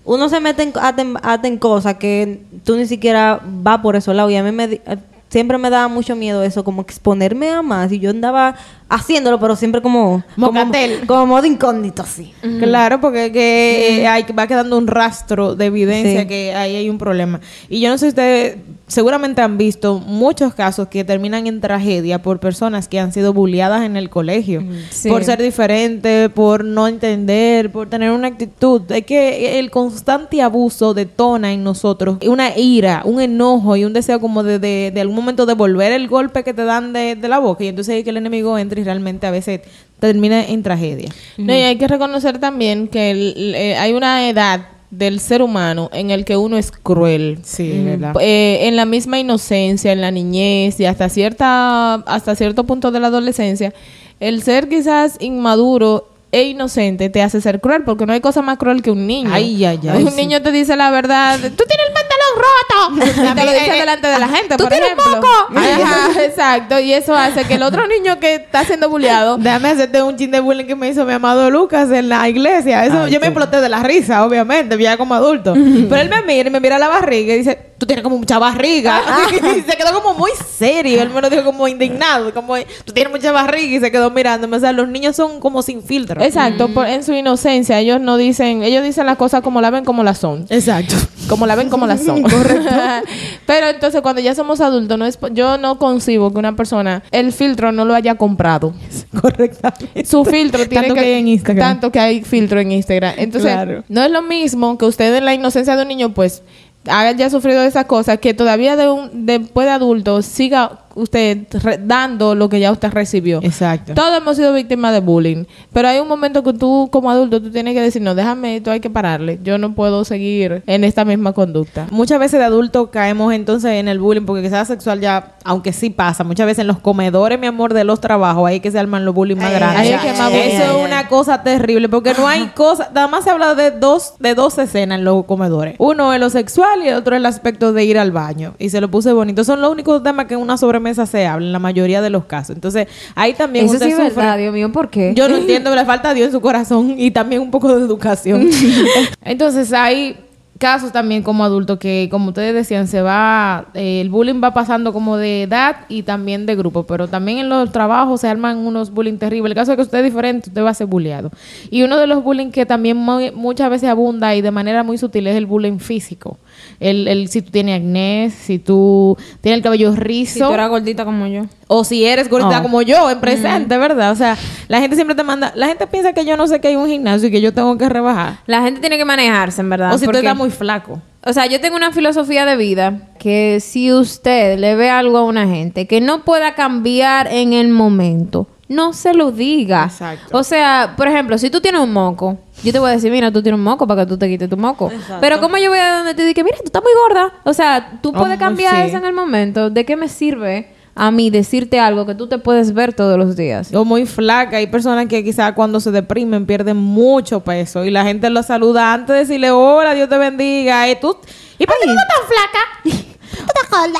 uno se mete en, hasta en, hasta en cosas que tú ni siquiera va por esos lados. Y a mí me eh, siempre me daba mucho miedo eso, como exponerme a más. Y yo andaba haciéndolo, pero siempre como como, Mocatel. como modo incógnito así. Claro, porque que, eh, hay, va quedando un rastro de evidencia Sí. que ahí hay un problema. Y yo no sé si ustedes seguramente han visto muchos casos que terminan en tragedia por personas que han sido bulliadas en el colegio. Sí. Por ser diferente, por no entender, por tener una actitud. Es que el constante abuso detona en nosotros una ira, un enojo y un deseo como de, de, de algún momento devolver el golpe que te dan de, de la boca. Y entonces ahí que el enemigo entra y realmente a veces termina en tragedia. No, y hay que reconocer también que el- eh, hay una edad del ser humano en el que uno es cruel. Sí, ¿verdad? Eh, en la misma inocencia, en la niñez y hasta cierta hasta cierto punto de la adolescencia, el ser quizás inmaduro e inocente te hace ser cruel, porque no hay cosa más cruel que un niño. Ay, ay, ay, Un sí. niño te dice la verdad, tú tienes el pantalón roto. Te lo dice delante de la gente, ¿Tú por tienes ejemplo. moco? Ajá, exacto. Y eso hace que el otro niño que está siendo bulleado Déjame hacerte un chin de bullying que me hizo mi amado Lucas en la iglesia. Eso yo me exploté de la risa, obviamente, ya como adulto. Pero él me mira y me mira la barriga y dice, tú tienes como mucha barriga. y se quedó como muy serio. Él me lo dijo como indignado, como tú tienes mucha barriga y se quedó mirándome. O sea, los niños son como sin filtro. Exacto, por- en su inocencia, ellos no dicen, ellos dicen las cosas como la ven, como las son. Exacto. Como la ven, como las son. Correcto. Pero entonces cuando ya somos adultos, no es, yo no concibo que una persona el filtro no lo haya comprado. Correctamente. Su filtro tiene Tanto que hay en Instagram. Tanto que hay filtro en Instagram. Entonces, Claro. no es lo mismo que usted en la inocencia de un niño, pues, haya sufrido esas cosas, que todavía de un, después de adulto siga usted dando lo que ya usted recibió. Exacto. Todos hemos sido víctimas de bullying, pero hay un momento que tú como adulto tú tienes que decir, no, déjame esto, hay que pararle. Yo no puedo seguir en esta misma conducta. Muchas veces de adultos caemos entonces en el bullying, porque quizás sexual ya, aunque sí pasa, muchas veces en los comedores, mi amor, de los trabajos, ahí que se arman los bullying más Ay, grandes. que más bullying Eso es una cosa terrible, porque no hay cosa, nada más se habla de dos, de dos escenas en los comedores. Uno es lo sexual y el otro es el aspecto de ir al baño. Y se lo puse bonito. Son los únicos temas que una sobremesa se habla en la mayoría de los casos. Entonces, ahí también Eso usted sí es sufre- verdad, Dios mío, ¿por qué? yo no entiendo, le falta a Dios en su corazón y también un poco de educación. Entonces ahí casos también como adultos que, como ustedes decían, se va, eh, el bullying va pasando como de edad y también de grupo, pero también en los trabajos se arman unos bullying terribles. El caso es que usted es diferente, usted va a ser bulleado. Y uno de los bullying que también muy- muchas veces abunda y de manera muy sutil es el bullying físico. El, el, si tú tienes acné, si tú tienes el cabello Si rizo. tú eras gordita como yo. O si eres gordita Oh. como yo, en presente, ¿verdad? O sea, la gente siempre te manda... La gente piensa que yo no sé que hay un gimnasio y que yo tengo que rebajar. La gente tiene que manejarse, en verdad. o si tú estás muy flaco. O sea, yo tengo una filosofía de vida que si usted le ve algo a una gente que no pueda cambiar en el momento, no se lo diga. Exacto. O sea, por ejemplo, si tú tienes un moco, yo te voy a decir, mira, tú tienes un moco para que tú te quites tu moco. Pero como yo voy a donde te diga, mira, tú estás muy gorda. O sea, tú Oh, puedes cambiar sí. eso en el momento. ¿De qué me sirve a mí decirte algo que tú te puedes ver todos los días? O muy flaca. Hay personas que quizás cuando se deprimen pierden mucho peso y la gente lo saluda antes de decirle, hola, Dios te bendiga. ¿Y tú? ¿Y por qué tú estás tan flaca?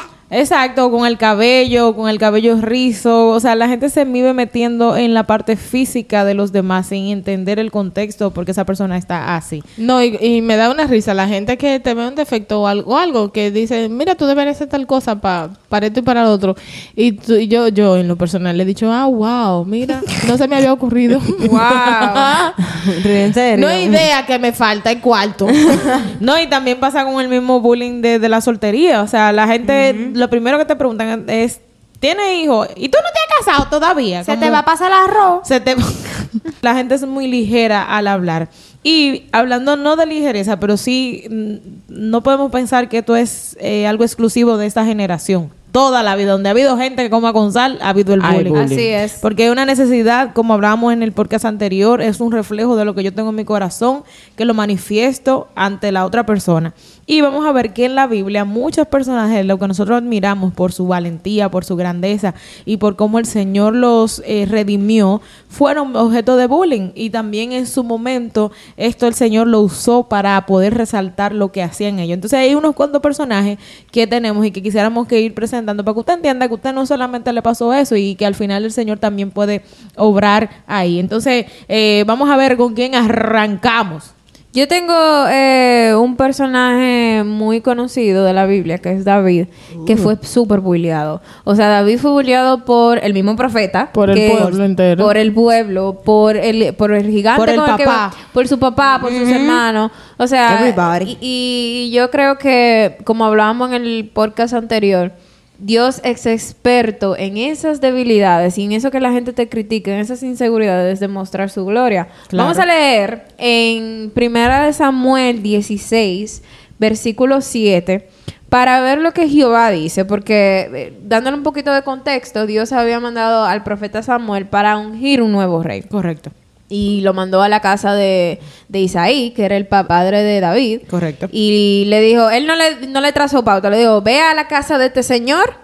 Exacto, con el cabello, con el cabello rizo. O sea, la gente se vive metiendo en la parte física de los demás sin entender el contexto porque esa persona está así. No, y, y me da una risa la gente que te ve un defecto o algo, o algo que dice, mira, tú deberías hacer tal cosa pa- para esto y para lo otro. Y, tú- y yo, yo en lo personal le he dicho, ah, wow, mira, no se me había ocurrido. ¿En serio? no hay idea que me falta el cuarto. No, y también pasa con el mismo bullying de, de la soltería. O sea, la gente, lo primero que te preguntan es, ¿tienes hijos? ¿Y tú no te has casado todavía? Se Como- te va a pasar el arroz. se te- la gente es muy ligera al hablar. Y hablando no de ligereza, pero sí, mm, no podemos pensar que esto es eh, algo exclusivo de esta generación. Toda la vida, donde ha habido gente que coma con sal, ha habido el bullying. bullying. Así es. Porque es una necesidad, como hablábamos en el podcast anterior, es un reflejo de lo que yo tengo en mi corazón, que lo manifiesto ante la otra persona. Y vamos a ver que en la Biblia muchos personajes, lo que nosotros admiramos por su valentía, por su grandeza y por cómo el Señor los eh, redimió, fueron objeto de bullying. Y también en su momento esto el Señor lo usó para poder resaltar lo que hacían ellos. Entonces hay unos cuantos personajes que tenemos y que quisiéramos que ir presentando para que usted entienda que usted no solamente le pasó eso y que al final el Señor también puede obrar ahí. Entonces eh, vamos a ver con quién arrancamos. Yo tengo eh, un personaje muy conocido de la Biblia, que es David, que fue súper bulleado. O sea, David fue bulleado por el mismo profeta. Por el que- pueblo entero. Por el pueblo, por el, por el gigante Por el con que- papá. por su papá, por sus hermanos. O sea, Everybody. y, y yo creo que, como hablábamos en el podcast anterior, Dios es experto en esas debilidades y en eso que la gente te critica, en esas inseguridades de mostrar su gloria. Claro. Vamos a leer en Primera de Samuel 16, versículo 7, para ver lo que Jehová dice, porque eh, dándole un poquito de contexto, Dios había mandado al profeta Samuel para ungir un nuevo rey Correcto, y lo mandó a la casa de, de Isaí, que era el pa- padre de David. correcto. Y le dijo, él no le, no le trazó pauta, le dijo, ve a la casa de este señor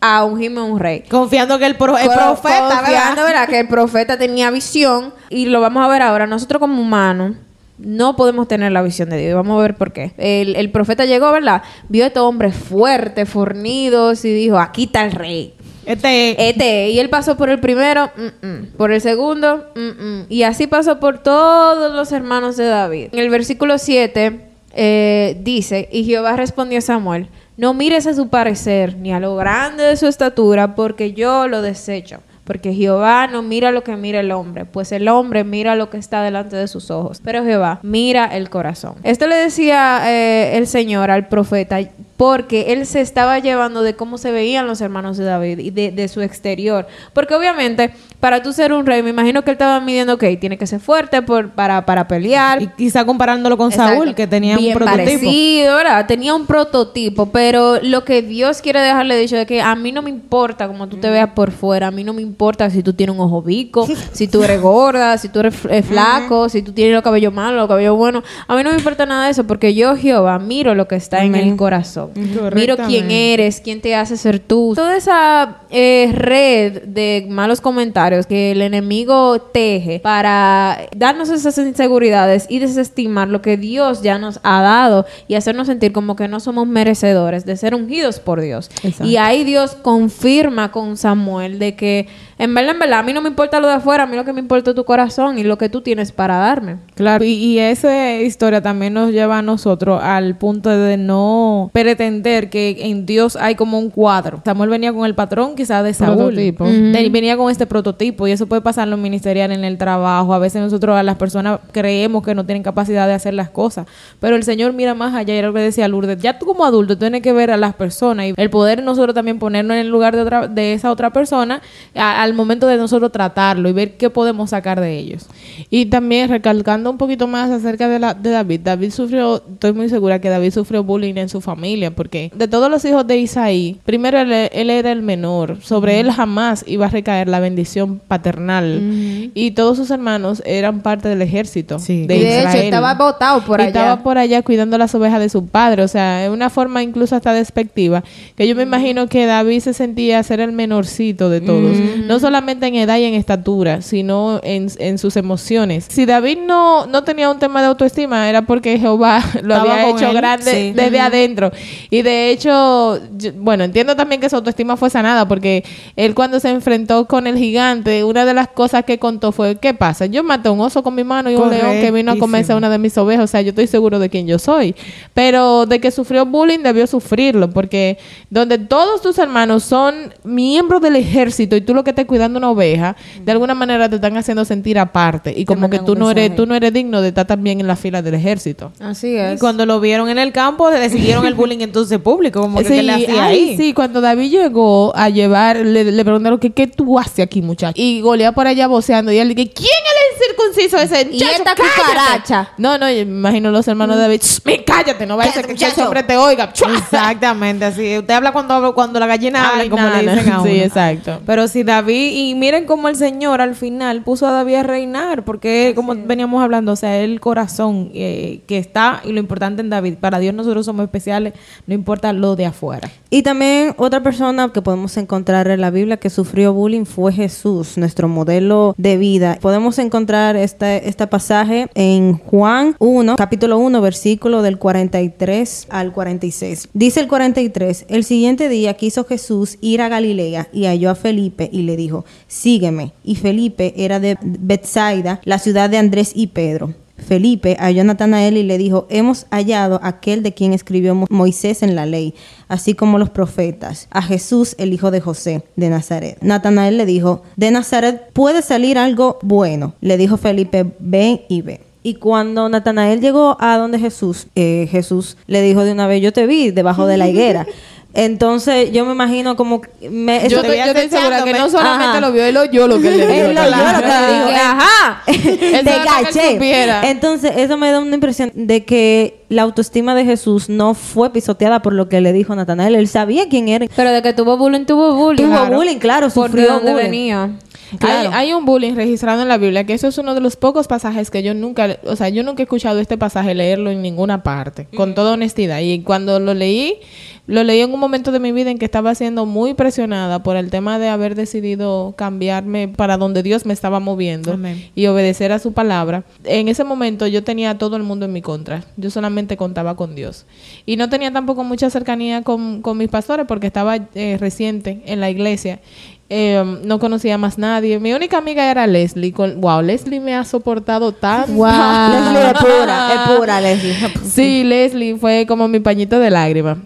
a ungirme un rey. Confiando que el, pro- el Co- profeta, confiando, ¿verdad? ¿verdad? Que el profeta tenía visión. Y lo vamos a ver ahora. Nosotros como humanos no podemos tener la visión de Dios. Vamos a ver por qué. El, el profeta llegó, ¿verdad? Vio a estos hombres fuertes, fornidos y dijo, aquí está el rey. Este, Este, y él pasó por el primero, mm, por el segundo, mm. y así pasó por todos los hermanos de David. En el versículo 7 eh, dice, y Jehová respondió a Samuel, no mires a su parecer, ni a lo grande de su estatura, porque yo lo desecho. Porque Jehová no mira lo que mira el hombre, pues el hombre mira lo que está delante de sus ojos. Pero Jehová mira el corazón. Esto le decía eh, el Señor al profeta, porque él se estaba llevando de cómo se veían los hermanos de David y de, de su exterior. Porque obviamente, para tú ser un rey, me imagino que él estaba midiendo, ok, tiene que ser fuerte por, para, para pelear. y quizá comparándolo con Exacto. Saúl, que tenía Bien un prototipo. parecido, ¿verdad? Tenía un prototipo, pero lo que Dios quiere dejarle dicho es que a mí no me importa cómo tú te veas por fuera, a mí no me importa si tú tienes un ojo bico, si tú eres gorda, si tú eres eh, flaco, si tú tienes los cabellos malos, los cabellos buenos, a mí no me importa nada de eso, porque yo, Jehová, miro lo que está en el corazón, miro quién eres, quién te hace ser tú. Toda esa eh, red de malos comentarios que el enemigo teje para darnos esas inseguridades y desestimar lo que Dios ya nos ha dado y hacernos sentir como que no somos merecedores de ser ungidos por Dios. Exacto. Y ahí Dios confirma con Samuel de que en verdad, en verdad, a mí no me importa lo de afuera, a mí lo que me importa es tu corazón y lo que tú tienes para darme. Claro, y, y esa historia también nos lleva a nosotros al punto de no pretender que en Dios hay como un cuadro. Samuel venía con el patrón quizás de Saúl. Prototipo. Venía con este prototipo y eso puede pasar en lo ministerial, en el trabajo. A veces nosotros a las personas creemos que no tienen capacidad de hacer las cosas, pero el Señor mira más allá y era lo que decía Lourdes. Ya tú como adulto tienes que ver a las personas y el poder nosotros también ponernos en el lugar de, otra, de esa otra persona a- al momento de nosotros tratarlo y ver qué podemos sacar de ellos. Y también recalcando un poquito más acerca de, la, de David. David sufrió, estoy muy segura que David sufrió bullying en su familia, porque de todos los hijos de Isaí, primero él, él era el menor, sobre él jamás iba a recaer la bendición paternal. Y todos sus hermanos eran parte del ejército Sí. de y de hecho, estaba botado por Y allá. Estaba por allá cuidando las ovejas de su padre. O sea, es una forma incluso hasta despectiva. Que yo me imagino que David se sentía ser el menorcito de todos. No solamente en edad y en estatura, sino en, en sus emociones. Si David no, no tenía un tema de autoestima, era porque Jehová lo Estaba había hecho él, grande sí. desde adentro. Y de hecho, yo- bueno, entiendo también que su autoestima fue sanada porque él cuando se enfrentó con el gigante, una de las cosas que contó fue, ¿qué pasa? Yo maté a un oso con mi mano y un león que vino a comerse a una de mis ovejas, o sea, yo estoy seguro de quién yo soy. Pero de que sufrió bullying debió sufrirlo, porque donde todos tus hermanos son miembros del ejército y tú lo que cuidando una oveja, de alguna manera te están haciendo sentir aparte y como que tú no eres tú no eres digno de estar también en la fila del ejército. Así Y es. cuando lo vieron en el campo, le siguieron el bullying entonces público, como que Sí, ¿qué le hacía ahí. sí, cuando David llegó a llevar, le, le preguntaron que qué tú haces aquí, muchacho. Y Goliat por allá voceando. Y él dije, ¿quién es el circunciso ese? Y esta cállate". cucaracha. No, no, yo me imagino los hermanos de David, "Shh, me cállate, no vaya a ser que hombre te oiga. Exactamente, así. Usted habla cuando, cuando la gallina habla, como le dicen a sí, uno. exacto. Pero si David, y miren cómo el Señor al final puso a David a reinar, porque como veníamos hablando, o sea, el corazón eh, que está y lo importante en David. Para Dios nosotros somos especiales, no importa lo de afuera. Y también otra persona que podemos encontrar en la Biblia que sufrió bullying fue Jesús, nuestro modelo de vida. Podemos encontrar este, este pasaje en Juan 1, capítulo 1, versículo del 43 al 46. Dice el 43, el siguiente día quiso Jesús ir a Galilea y halló a Felipe y le dijo, sígueme. Y Felipe era de Bethsaida, la ciudad de Andrés y Pedro. Felipe halló a Natanael y le dijo, hemos hallado aquel de quien escribió Mo- Moisés en la ley, así como los profetas, a Jesús el hijo de José de Nazaret. Natanael le dijo, de Nazaret puede salir algo bueno. Le dijo Felipe, ven y ve. Y cuando Natanael llegó a donde Jesús, eh, Jesús le dijo de una vez, yo te vi debajo de la higuera. Entonces yo me imagino como... Me, Yo, eso- estoy- yo estoy segura que no Ajá. solamente lo vio, él oyó lo que le dijo. Él lo que le dijo. Ajá. Te que caché. Entonces, eso me da una impresión de que la autoestima de Jesús no fue pisoteada por lo que le dijo Natanael. Él sabía quién era. Pero de que tuvo bullying, tuvo bullying. Tuvo Claro. bullying, claro, Por de sufrió dónde bullying. venía. Claro. Hay, hay un bullying registrado en la Biblia, que eso es uno de los pocos pasajes que yo nunca, o sea, yo nunca he escuchado este pasaje leerlo en ninguna parte, con toda honestidad. Y cuando lo leí, lo leí en un momento de mi vida en que estaba siendo muy presionada por el tema de haber decidido cambiarme para donde Dios me estaba moviendo Amén. y obedecer a su palabra. En ese momento yo tenía a todo el mundo en mi contra. Yo solamente contaba con Dios. Y no tenía tampoco mucha cercanía con, con mis pastores porque estaba eh, reciente en la iglesia. Eh, no conocía más nadie. Mi única amiga era Leslie. Con, wow, Leslie me ha soportado tanto. Leslie es pura, es pura, Leslie. Sí, Leslie fue como mi pañito de lágrima.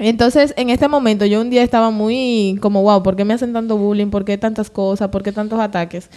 Entonces, en este momento, yo un día estaba muy como, wow, ¿por qué me hacen tanto bullying? ¿Por qué tantas cosas? ¿Por qué tantos ataques?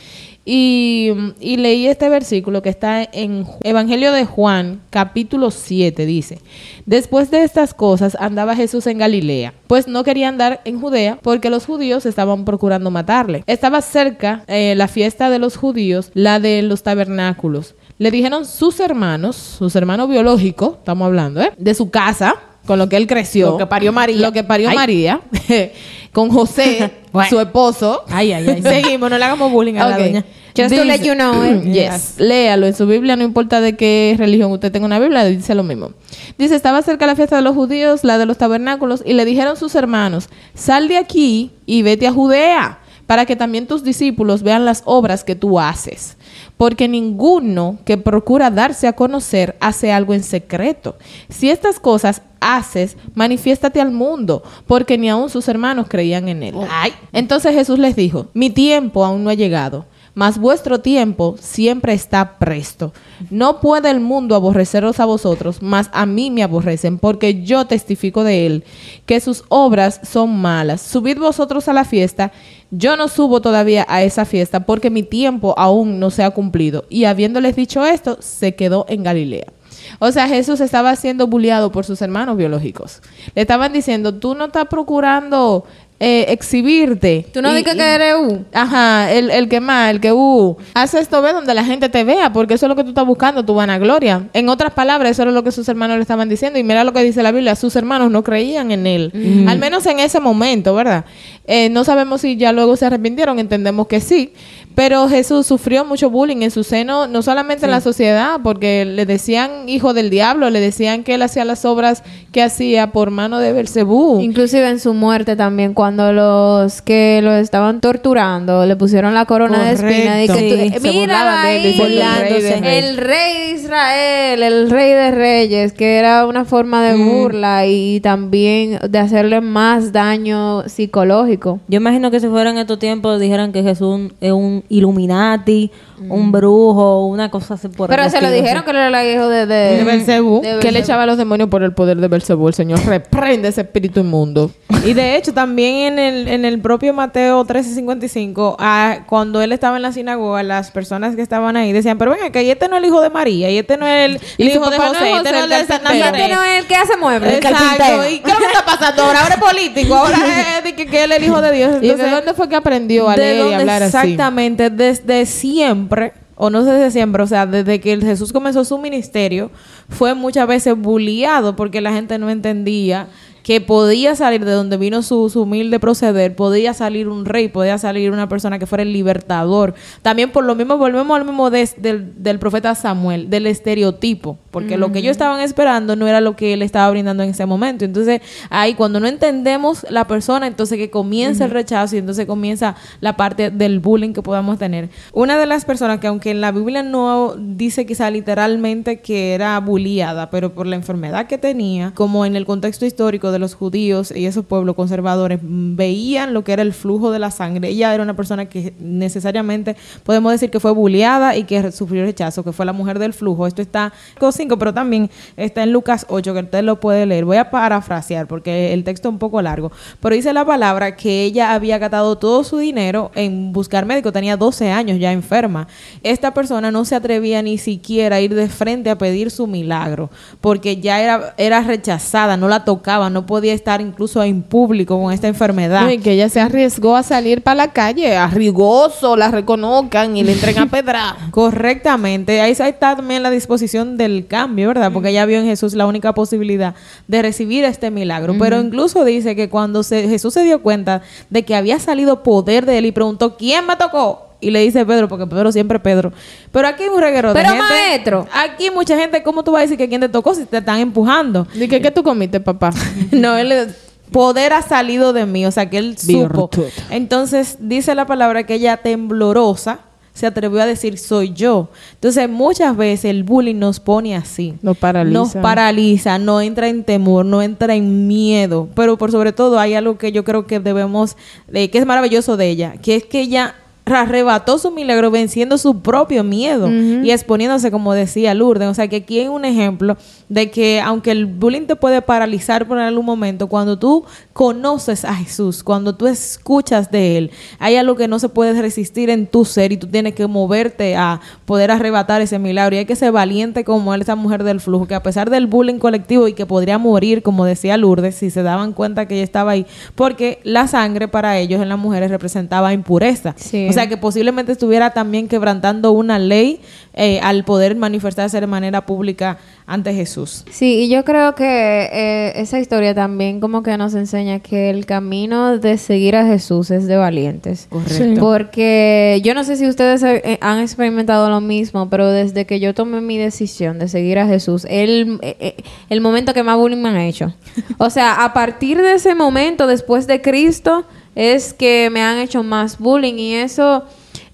Y, leí este versículo que está en Evangelio de Juan, capítulo 7, dice, después de estas cosas andaba Jesús en Galilea, pues no quería andar en Judea porque los judíos estaban procurando matarle. Estaba cerca eh, la fiesta de los judíos, la de los tabernáculos. Le dijeron sus hermanos, sus hermanos biológicos, estamos hablando, ¿eh? De su casa, con lo que él creció. Lo que parió María. Lo que parió Ay. María. con José, Bueno. su esposo. Ay, ay, ay. Seguimos, no le hagamos bullying a la doña. Just to let you know, eh. Yes. Léalo en su Biblia, no importa de qué religión usted tenga una Biblia, dice lo mismo. Dice, estaba cerca la fiesta de los judíos, la de los tabernáculos, y le dijeron sus hermanos, sal de aquí y vete a Judea, para que también tus discípulos vean las obras que tú haces. Porque ninguno que procura darse a conocer hace algo en secreto. Si estas cosas haces, manifiéstate al mundo, porque ni aun sus hermanos creían en él. Ay. Entonces Jesús les dijo, mi tiempo aún no ha llegado mas vuestro tiempo siempre está presto. No puede el mundo aborreceros a vosotros, mas a mí me aborrecen, porque yo testifico de él, que sus obras son malas. Subid vosotros a la fiesta, yo no subo todavía a esa fiesta, porque mi tiempo aún no se ha cumplido. Y habiéndoles dicho esto, se quedó en Galilea. O sea, Jesús estaba siendo bulliado por sus hermanos biológicos. Le estaban diciendo, tú no estás procurando eh, exhibirte. Tú no dices que eres U. Ajá, el, el que más, el que uh, haz esto ve donde la gente te vea, porque eso es lo que tú estás buscando, tu vanagloria. En otras palabras, eso era lo que sus hermanos le estaban diciendo. Y mira lo que dice la Biblia, sus hermanos no creían en él. Al menos en ese momento, ¿verdad? Eh, no sabemos si ya luego se arrepintieron, entendemos que sí. Pero Jesús sufrió mucho bullying en su seno, no solamente en la sociedad, porque le decían hijo del diablo, le decían que él hacía las obras que hacía por mano de Belcebú. Inclusive en su muerte también, cuando los que lo estaban torturando le pusieron la corona de espina y que Correcto. tú- Sí, eh, se mira burlaban de él, ahí, diciendo el rey de reyes. el rey de Israel, el rey de reyes, que era una forma de burla y también de hacerle más daño psicológico. Yo imagino que si fueran estos tiempos dijeran que Jesús es un Illuminati, un brujo, una cosa así por el Pero se lo dijeron que él era el hijo de, de, De Belcebú. de que le echaba a los demonios por el poder de Belcebú. El Señor reprende ese espíritu inmundo. Y de hecho, también en el, en el propio Mateo 13:55, ah, cuando él estaba en la sinagoga, las personas que estaban ahí decían, pero venga, que y este no es el hijo de María, y este no es el, hijo de papá no es José, este no es el el de San carpintero. Este no es el que hace muebles. Exacto. ¿Y qué es lo que está pasando ahora? Ahora es político, ahora es de que, que él es el hijo de Dios. ¿Y de dónde fue que aprendió a ¿De leer y hablar así? Exactamente, desde siempre, o no desde siempre, o sea, desde que Jesús comenzó su ministerio, fue muchas veces bulliado porque la gente no entendía que podía salir de donde vino su, su humilde proceder, podía salir un rey, podía salir una persona que fuera el libertador. También por lo mismo, volvemos al mismo del, del profeta Samuel, del estereotipo, porque lo que ellos estaban esperando no era lo que él estaba brindando en ese momento. Entonces, ahí cuando no entendemos la persona, entonces que comienza el rechazo y entonces comienza la parte del bullying que podamos tener. Una de las personas que aunque en la Biblia no dice quizá literalmente que era bulliada, pero por la enfermedad que tenía, como en el contexto histórico de los judíos y esos pueblos conservadores veían lo que era el flujo de la sangre. Ella era una persona que necesariamente podemos decir que fue bulliada y que sufrió rechazo, que fue la mujer del flujo. Esto está en 5, pero también está en Lucas 8, que usted lo puede leer. Voy a parafrasear porque el texto es un poco largo, pero dice la palabra que ella había gastado todo su dinero en buscar médico, tenía 12 años ya enferma. Esta persona no se atrevía ni siquiera a ir de frente a pedir su milagro, porque ya era, era rechazada, no la tocaba, no podía estar incluso en público con esta enfermedad. No, y que ella se arriesgó a salir para la calle, arrigoso, la reconozcan y le entren a pedra. Correctamente. Ahí está también la disposición del cambio, ¿verdad? Porque ella vio en Jesús la única posibilidad de recibir este milagro. Pero incluso dice que cuando se- Jesús se dio cuenta de que había salido poder de él y preguntó, ¿quién me tocó? Y le dice Pedro, porque Pedro siempre Pedro. Pero aquí hay un reguero de Pero, gente. maestro. Aquí mucha gente, ¿cómo tú vas a decir que quién te tocó si te están empujando? Dije, ¿qué tú comiste, papá? no, él poder ha salido de mí, o sea que él supo. Virtud. Entonces dice la palabra que ella temblorosa se atrevió a decir soy yo. Entonces muchas veces el bullying nos pone así. Nos paraliza. Nos paraliza, no entra en temor, no entra en miedo. Pero por sobre todo hay algo que yo creo que debemos, eh, que es maravilloso de ella, que es que ella arrebató su milagro venciendo su propio miedo y exponiéndose como decía Lourdes. O sea que aquí hay un ejemplo de que aunque el bullying te puede paralizar por algún momento, cuando tú conoces a Jesús, cuando tú escuchas de Él, hay algo que no se puede resistir en tu ser y tú tienes que moverte a poder arrebatar ese milagro. Y hay que ser valiente como él, esa mujer del flujo, que a pesar del bullying colectivo y que podría morir, como decía Lourdes, si se daban cuenta que ella estaba ahí, porque la sangre para ellos en las mujeres representaba impureza. Sí. O sea que posiblemente estuviera también quebrantando una ley eh, al poder manifestarse de manera pública ante Jesús. Sí, y yo creo que eh, esa historia también como que nos enseña que el camino de seguir a Jesús es de valientes. Correcto. Porque yo no sé si ustedes eh, han experimentado lo mismo, pero desde que yo tomé mi decisión de seguir a Jesús, el, eh, eh, el momento que más bullying me han hecho. O sea, a partir de ese momento, después de Cristo, es que me han hecho más bullying y eso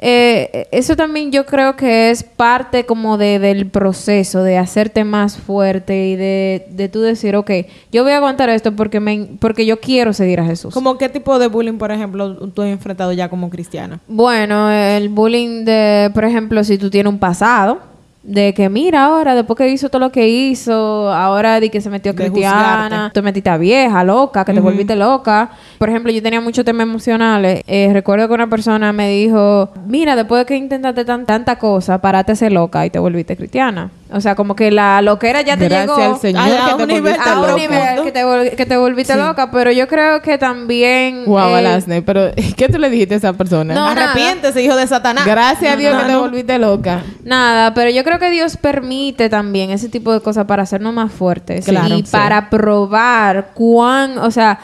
eh, eso también yo creo que es parte como de, del proceso de hacerte más fuerte y de, de tú decir, ok, yo voy a aguantar esto porque, me, porque yo quiero seguir a Jesús. ¿Como qué tipo de bullying, por ejemplo, tú has enfrentado ya como cristiana? Bueno, el bullying de, por ejemplo, si tú tienes un pasado, de que mira ahora, después que hizo todo lo que hizo, ahora de que se metió De cristiana, te metiste a vieja, loca, que te volviste loca. Por ejemplo, yo tenía muchos temas emocionales. Eh, recuerdo que una persona me dijo, mira, después de que intentaste tan, tanta cosa, parate a ser loca y te volviste cristiana. O sea, como que la loquera ya te Gracias llegó al Señor a que un nivel a un nivel que te, vol- que te volviste loca, pero yo creo que también... Wow, eh, Alasne, pero ¿qué tú le dijiste a esa persona? No. Arrepiéntese, hijo de Satanás. Gracias a Dios No, que te volviste loca. Nada, pero yo creo que Dios permite también ese tipo de cosas para hacernos más fuertes Claro, y sí. para probar cuán, o sea,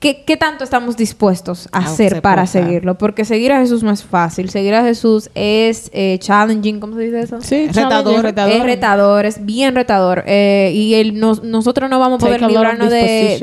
qué, qué tanto estamos dispuestos a A hacer para seguirlo. Porque seguir a Jesús no es fácil. Seguir a Jesús es eh, challenging, ¿cómo se dice eso? Sí, Retador. Es retador, es bien retador. eh, y el, nos- nosotros no vamos a poder librarnos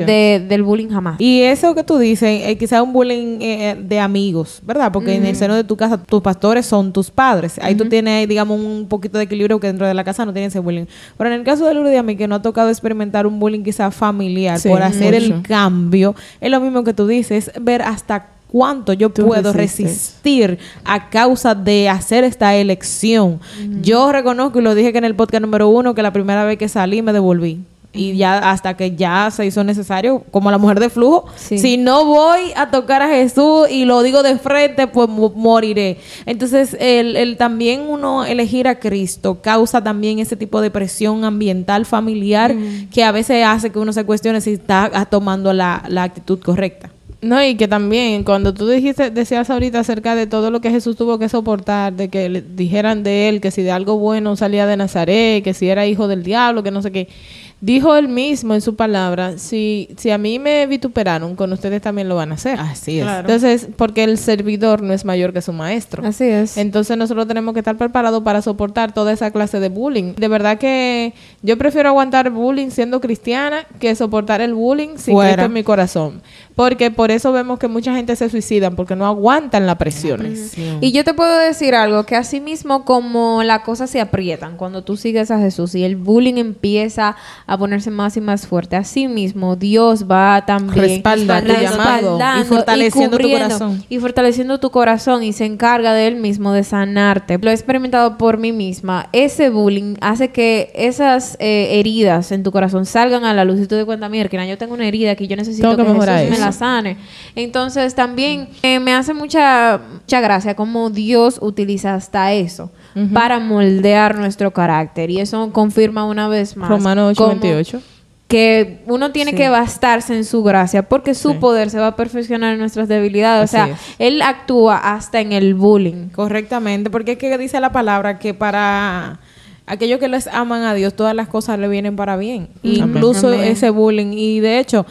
de, del bullying jamás. Y eso que tú dices, eh, quizá un bullying eh, de amigos, ¿verdad? Porque en el seno de tu casa, tus pastores son tus padres. Ahí tú tienes, digamos, un poquito de equilibrio que dentro de la casa no tienes ese bullying. Pero en el caso de Lourdes y a mí, que no ha tocado experimentar un bullying quizá familiar Sí, por hacer el cambio, es lo mismo que tú dices, es ver hasta cuánto yo Tú puedo resistes. resistir a causa de hacer esta elección. Yo reconozco, y lo dije que en el podcast número uno, que la primera vez que salí me devolví. Y ya hasta que ya se hizo necesario, como la mujer de flujo, Sí. si no voy a tocar a Jesús y lo digo de frente, pues mo- moriré. Entonces, el, el también uno elegir a Cristo causa también ese tipo de presión ambiental, familiar, que a veces hace que uno se cuestione si está ah, tomando la, la actitud correcta. No, y que también cuando tú dijiste, decías ahorita acerca de todo lo que Jesús tuvo que soportar, de que le dijeran de él que si de algo bueno salía de Nazaret, que si era hijo del diablo, que no sé qué, dijo él mismo en su palabra, si, si a mí me vituperaron, con ustedes también lo van a hacer. Así es. Entonces, porque el servidor no es mayor que su maestro. Así es. Entonces nosotros tenemos que estar preparados para soportar toda esa clase de bullying. De verdad que yo prefiero aguantar bullying siendo cristiana que soportar el bullying sin Fuera. Cristo en mi corazón. Porque por eso vemos que mucha gente se suicida porque no aguantan las presiones. Y yo te puedo decir algo, que así mismo como las cosas se aprietan cuando tú sigues a Jesús y el bullying empieza a ponerse más y más fuerte, así mismo Dios va también Respaldando tu llamado y fortaleciendo tu corazón. Y fortaleciendo tu corazón y se encarga de él mismo de sanarte. Lo he experimentado por mí misma. Ese bullying hace que esas eh, heridas en tu corazón salgan a la luz y tú te cuenta, mira, yo tengo una herida que yo necesito Tengo que que, Jesús me la sane. Entonces también eh, me hace mucha, mucha gracia cómo Dios utiliza hasta eso para moldear nuestro carácter. Y eso confirma una vez más. Romanos cómo 8:28. Que uno tiene que bastarse en su gracia porque su poder se va a perfeccionar en nuestras debilidades. Así o sea, es. Él actúa hasta en el bullying. Correctamente, porque es que dice la palabra que para aquellos que les aman a Dios, todas las cosas le vienen para bien. Incluso Amén. ese bullying. Y de hecho,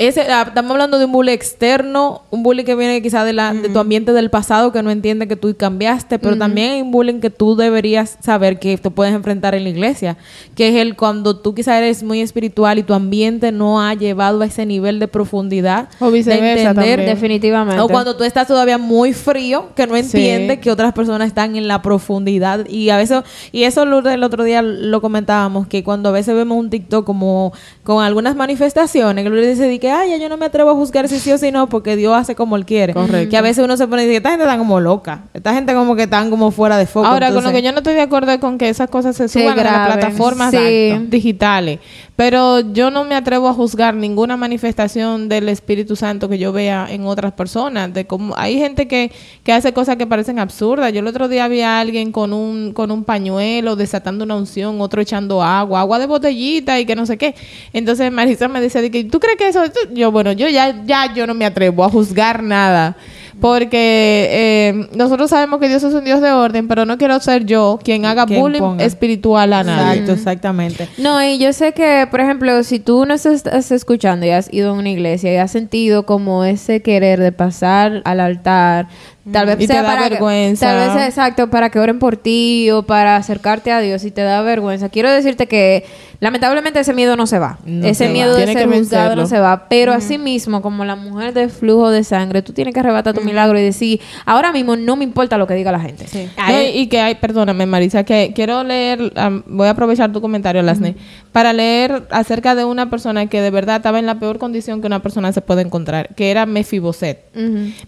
ese, ah, estamos hablando de un bullying externo, un bullying que viene quizás de, la, de tu ambiente del pasado, que no entiende que tú cambiaste, pero también hay un bullying que tú deberías saber que te puedes enfrentar en la iglesia, que es el cuando tú quizás eres muy espiritual y tu ambiente no ha llevado a ese nivel de profundidad. O viceversa de entender, también. Definitivamente. o cuando tú estás todavía muy frío, que no Sí. entiende que otras personas están en la profundidad. Y a veces, y eso el otro día lo comentábamos, que cuando a veces vemos un TikTok como con algunas manifestaciones, que dice de que, ay, ya yo no me atrevo a juzgar si sí o si no, porque Dios hace como Él quiere. Correcto. Que a veces uno se pone y dice, esta gente está como loca. Esta gente como que están como fuera de foco. Ahora, con lo que yo no estoy de acuerdo es con que esas cosas se suban a las plataformas sí. digitales. Pero yo no me atrevo a juzgar ninguna manifestación del Espíritu Santo que yo vea en otras personas. De cómo hay gente que, que hace cosas que parecen absurdas. Yo el otro día vi a alguien con un, con un pañuelo desatando una unción, otro echando agua, agua de botellita y que no sé qué. Entonces Marisa me dice, ¿tú crees que eso? Tú-?" Yo, bueno, yo ya, ya yo no me atrevo a juzgar nada. Porque eh, nosotros sabemos que Dios es un Dios de orden, pero no quiero ser yo quien haga Quien bullying ponga. espiritual a nadie. Exacto, exactamente. No, y yo sé que, por ejemplo, si tú no estás, escuchando y has ido a una iglesia y has sentido como ese querer de pasar al altar, tal vez Y te sea da para que- vergüenza. tal vez sea exacto para que oren por ti o para acercarte a Dios y te da vergüenza. Quiero decirte que lamentablemente ese miedo no se va. No ese se va. miedo de Tiene ser que juzgado no se va. Pero así mismo, como la mujer de flujo de sangre, tú tienes que arrebatar tu milagro y decir, ahora mismo no me importa lo que diga la gente. No, y que hay, perdóname Marisa, que quiero leer, voy a aprovechar tu comentario, Lasne, para leer acerca de una persona que de verdad estaba en la peor condición que una persona se puede encontrar, que era Mefiboset.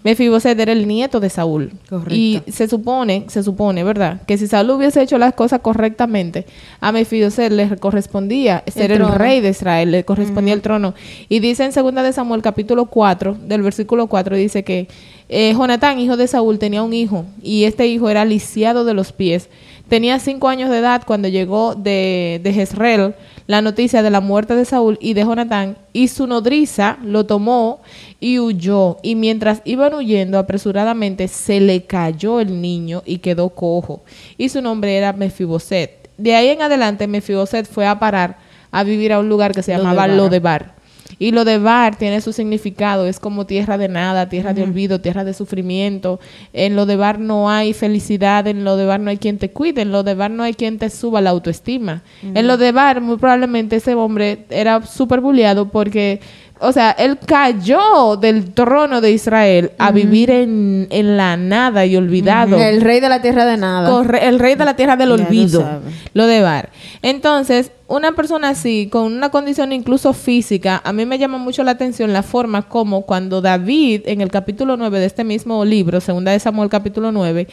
Mefiboset era el nieto de Saúl. Correcto. Y se supone, se supone, ¿verdad? Que si Saúl hubiese hecho las cosas correctamente, a Mefiboset le correspondía ser el, rey de Israel, le correspondía el trono. Y dice en segunda de Samuel capítulo 4, del versículo 4, dice que eh, Jonatán, hijo de Saúl, tenía un hijo y este hijo era lisiado de los pies. Tenía cinco años de edad cuando llegó de, de Jezreel la noticia de la muerte de Saúl y de Jonatán, y su nodriza lo tomó y huyó. Y mientras iban huyendo apresuradamente, se le cayó el niño y quedó cojo. Y su nombre era Mefiboset. De ahí en adelante, Mefiboset fue a parar a vivir a un lugar que se llamaba Lodebar. Y lo de bar tiene su significado, es como tierra de nada, tierra de olvido, tierra de sufrimiento. En lo de bar no hay felicidad, en lo de bar no hay quien te cuide, en lo de bar no hay quien te suba la autoestima. En lo de bar muy probablemente ese hombre era súper bulleado porque, o sea, él cayó del trono de Israel a vivir en, en la nada y olvidado. El rey de la tierra de nada. Corre- el rey de la tierra del Ya olvido. Lo de Bar. Entonces, una persona así, con una condición incluso física, a mí me llama mucho la atención la forma como cuando David, en el capítulo 9 de este mismo libro, segunda de Samuel capítulo 9,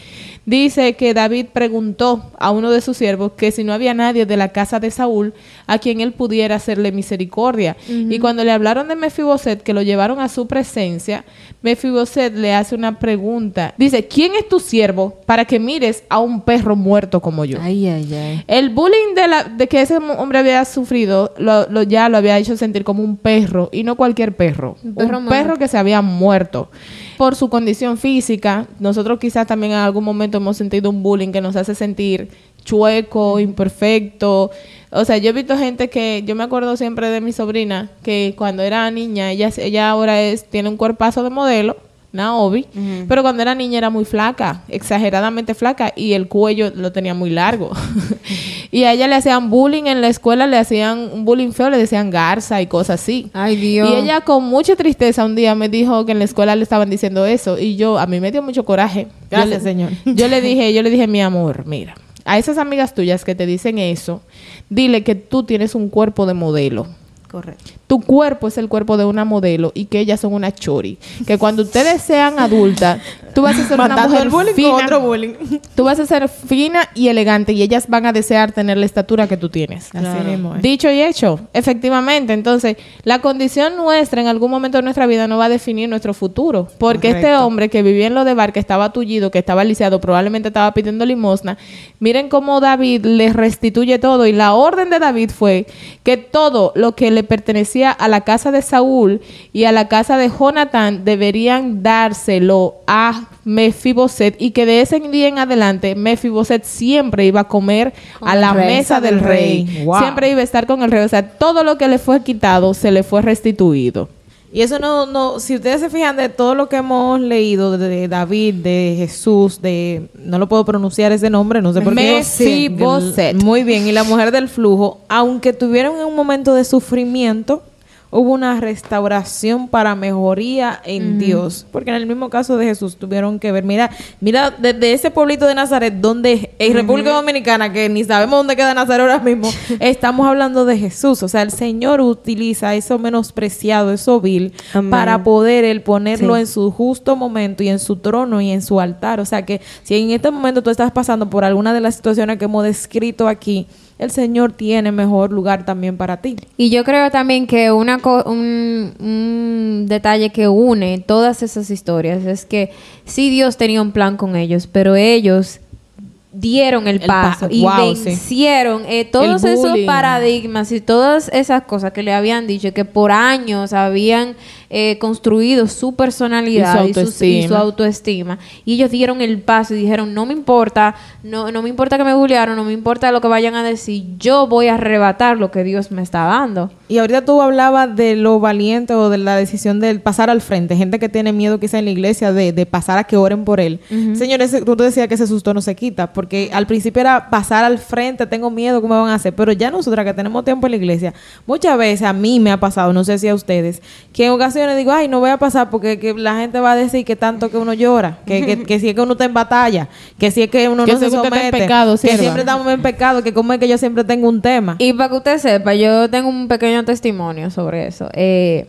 dice que David preguntó a uno de sus siervos que si no había nadie de la casa de Saúl a quien él pudiera hacerle misericordia. Y cuando le hablaron de Mefiboset, que lo llevaron a su presencia, Mefiboset le hace una pregunta. Dice, ¿quién es tu siervo para que mires a un perro muerto como yo? Ay, ay, ay. El bullying de, la, de que ese hombre había sufrido lo, lo- ya lo había hecho sentir como un perro y no cualquier perro. Un Un perro perro, que se había muerto. Por su condición física, nosotros quizás también en algún momento hemos sentido un bullying que nos hace sentir chueco, imperfecto. O sea, yo he visto gente que, yo me acuerdo siempre de mi sobrina, que cuando era niña, ella, ella ahora es, tiene un cuerpazo de modelo, Naomi, pero cuando era niña era muy flaca, exageradamente flaca, y el cuello lo tenía muy largo. y a ella le hacían bullying en la escuela, le hacían un bullying feo, le decían garza y cosas así. Ay, Dios. Y ella con mucha tristeza un día me dijo que en la escuela le estaban diciendo eso y yo a mí me dio mucho coraje. Yo Gracias, le- señor. Yo le dije, yo le dije, mi amor, mira, a esas amigas tuyas que te dicen eso, dile que tú tienes un cuerpo de modelo. Correcto. Tu cuerpo es el cuerpo de una modelo y que ellas son una chori. Que cuando ustedes sean adultas, tú vas a ser una mujer bullying fina. otro bullying. Tú vas a ser fina y elegante y ellas van a desear tener la estatura que tú tienes. Así mismo es. Dicho y hecho, efectivamente. Entonces, la condición nuestra en algún momento de nuestra vida no va a definir nuestro futuro. Porque este hombre que vivía en lo de bar, que estaba tullido, que estaba lisiado, probablemente estaba pidiendo limosna. Miren cómo David le restituye todo. Y la orden de David fue que todo lo que le pertenecía a la casa de Saúl y a la casa de Jonatán deberían dárselo a Mefiboset y que de ese día en adelante Mefiboset siempre iba a comer a la mesa del rey. Wow. Siempre iba a estar con el rey. O sea, todo lo que le fue quitado se le fue restituido. Y eso no, no, si ustedes se fijan de todo lo que hemos leído de David, de Jesús, de, no lo puedo pronunciar ese nombre, no sé por qué. Mefiboset. Muy bien, y la mujer del flujo, aunque tuvieron un momento de sufrimiento, hubo una restauración para mejoría en Dios. Porque en el mismo caso de Jesús tuvieron que ver, mira, mira, desde ese pueblito de Nazaret, donde en República Dominicana, que ni sabemos dónde queda Nazaret ahora mismo, estamos hablando de Jesús. O sea, el Señor utiliza eso menospreciado, eso vil, Amén. para poder él ponerlo Sí. en su justo momento y en su trono y en su altar. O sea que si en este momento tú estás pasando por alguna de las situaciones que hemos descrito aquí, el Señor tiene mejor lugar también para ti. Y yo creo también que una co- un, un detalle que une todas esas historias es que sí Dios tenía un plan con ellos, pero ellos dieron el, El pa- paso y wow, sí. vencieron eh, todos esos paradigmas y todas esas cosas que le habían dicho que por años habían eh, construido su personalidad Y su y, sus- y su autoestima. autoestima. Y ellos dieron el paso y dijeron, no me importa, no, no me importa que me bullearon, no me importa lo que vayan a decir, yo voy a arrebatar lo que Dios me está dando. Y ahorita tú hablabas de lo valiente o de la decisión del pasar al frente. Gente que tiene miedo quizá en la iglesia de, de pasar a que oren por él. Señores, tú te decías que ese susto no se quita. Porque al principio era pasar al frente, tengo miedo, ¿cómo van a hacer? Pero ya nosotras que tenemos tiempo en la iglesia, muchas veces a mí me ha pasado, no sé si a ustedes, que en ocasiones digo, ay, no voy a pasar porque que la gente va a decir que tanto que uno llora. Que, que, que si es que uno está en batalla. Que si es que uno Que no se está en somete. pecado, que siempre estamos en pecado. Que como es que yo siempre tengo un tema. Y para que usted sepa, yo tengo un pequeño testimonio sobre eso. Eh,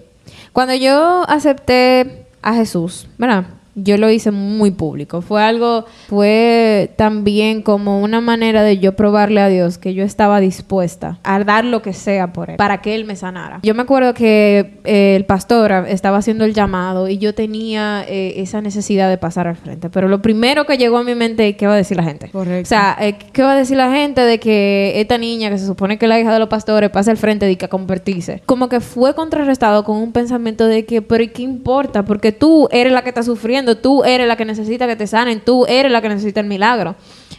cuando yo acepté a Jesús, ¿verdad? Yo lo hice muy público. Fue algo, fue también como una manera de yo probarle a Dios que yo estaba dispuesta a dar lo que sea por él, para que él me sanara. Yo me acuerdo que eh, el pastor estaba haciendo el llamado y yo tenía eh, esa necesidad de pasar al frente. Pero lo primero que llegó a mi mente, ¿qué va a decir la gente? Correcto. O sea, eh, ¿qué va a decir la gente de que esta niña, que se supone que es la hija de los pastores, pase al frente de que a convertirse? Como que fue contrarrestado con un pensamiento de que, pero ¿y qué importa? Porque tú eres la que está sufriendo, tú eres la que necesita que te sanen, tú eres la que necesita el milagro.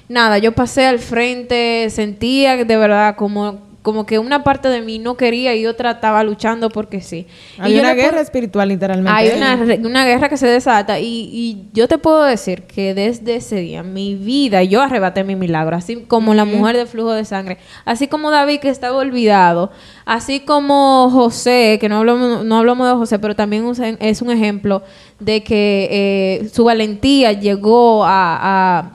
Nada, yo pasé al frente, sentía de verdad como, como que una parte de mí no quería y otra estaba luchando porque sí. Hay una puedo- guerra espiritual literalmente. hay una, re- una guerra que se desata y, y yo te puedo decir que desde ese día mi vida, yo arrebaté mi milagro, así como la mujer de flujo de sangre, así como David que estaba olvidado, así como José, que no hablamos, no hablamos de José, pero también es un ejemplo de que eh, su valentía llegó a,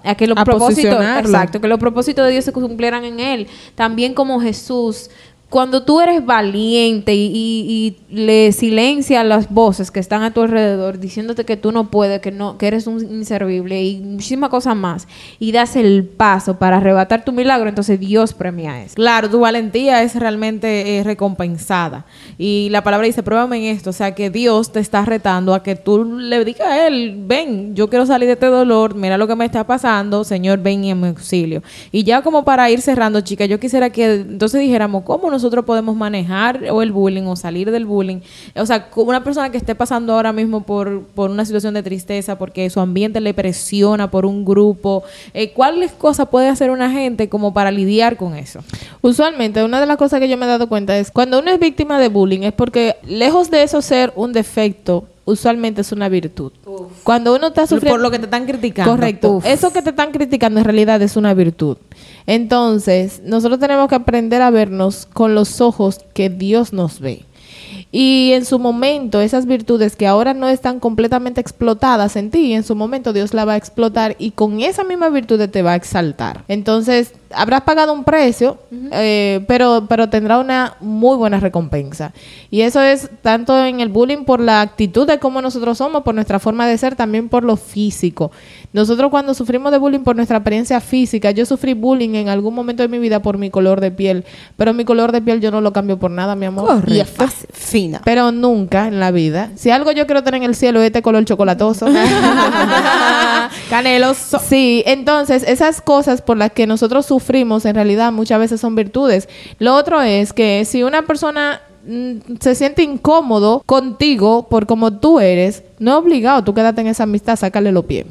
a- a que los A propósitos, exacto, que los propósitos de Dios se cumplieran en él, también como Jesús. muitos Cuando tú eres valiente y, y- y le silencia las voces que están a tu alrededor diciéndote que tú no puedes, que no, que eres un inservible y muchísimas cosas más, y das el paso para arrebatar tu milagro, entonces Dios premia eso. Claro, tu valentía es realmente eh, recompensada. Y la palabra dice, pruébame en esto. O sea, que Dios te está retando a que tú le digas a Él, ven, yo quiero salir de este dolor, mira lo que me está pasando, Señor, ven en mi auxilio. Y ya como para ir cerrando, chicas, yo quisiera que entonces dijéramos, ¿cómo nosotros podemos manejar o el bullying o salir del bullying? O sea, una persona que esté pasando ahora mismo por, por una situación de tristeza, porque su ambiente le presiona por un grupo, eh, ¿cuáles cosas puede hacer una gente como para lidiar con eso? Usualmente, una de las cosas que yo me he dado cuenta es cuando uno es víctima de bullying es porque lejos de eso ser un defecto, usualmente es una virtud. Cuando uno está sufriendo Por lo que te están criticando. Correcto. Eso que te están criticando en realidad es una virtud. Entonces, nosotros tenemos que aprender a vernos con los ojos que Dios nos ve. Y en su momento, esas virtudes que ahora no están completamente explotadas en ti, en su momento Dios la va a explotar y con esa misma virtud te va a exaltar. Entonces, habrás pagado un precio, eh, pero, pero tendrá una muy buena recompensa. Y eso es tanto en el bullying por la actitud de cómo nosotros somos, por nuestra forma de ser, también por lo físico. Nosotros cuando sufrimos de bullying por nuestra apariencia física, yo sufrí bullying en algún momento de mi vida por mi color de piel, pero mi color de piel yo no lo cambio por nada, mi amor. Y es fácil. Fina. Pero nunca en la vida. Si algo yo quiero tener en el cielo es este color chocolatoso. Caneloso. Sí, entonces esas cosas por las que nosotros sufrimos en realidad muchas veces son virtudes. Lo otro es que si una persona mm, se siente incómodo contigo por como tú eres, no es obligado tú quédate en esa amistad, sácale los pies.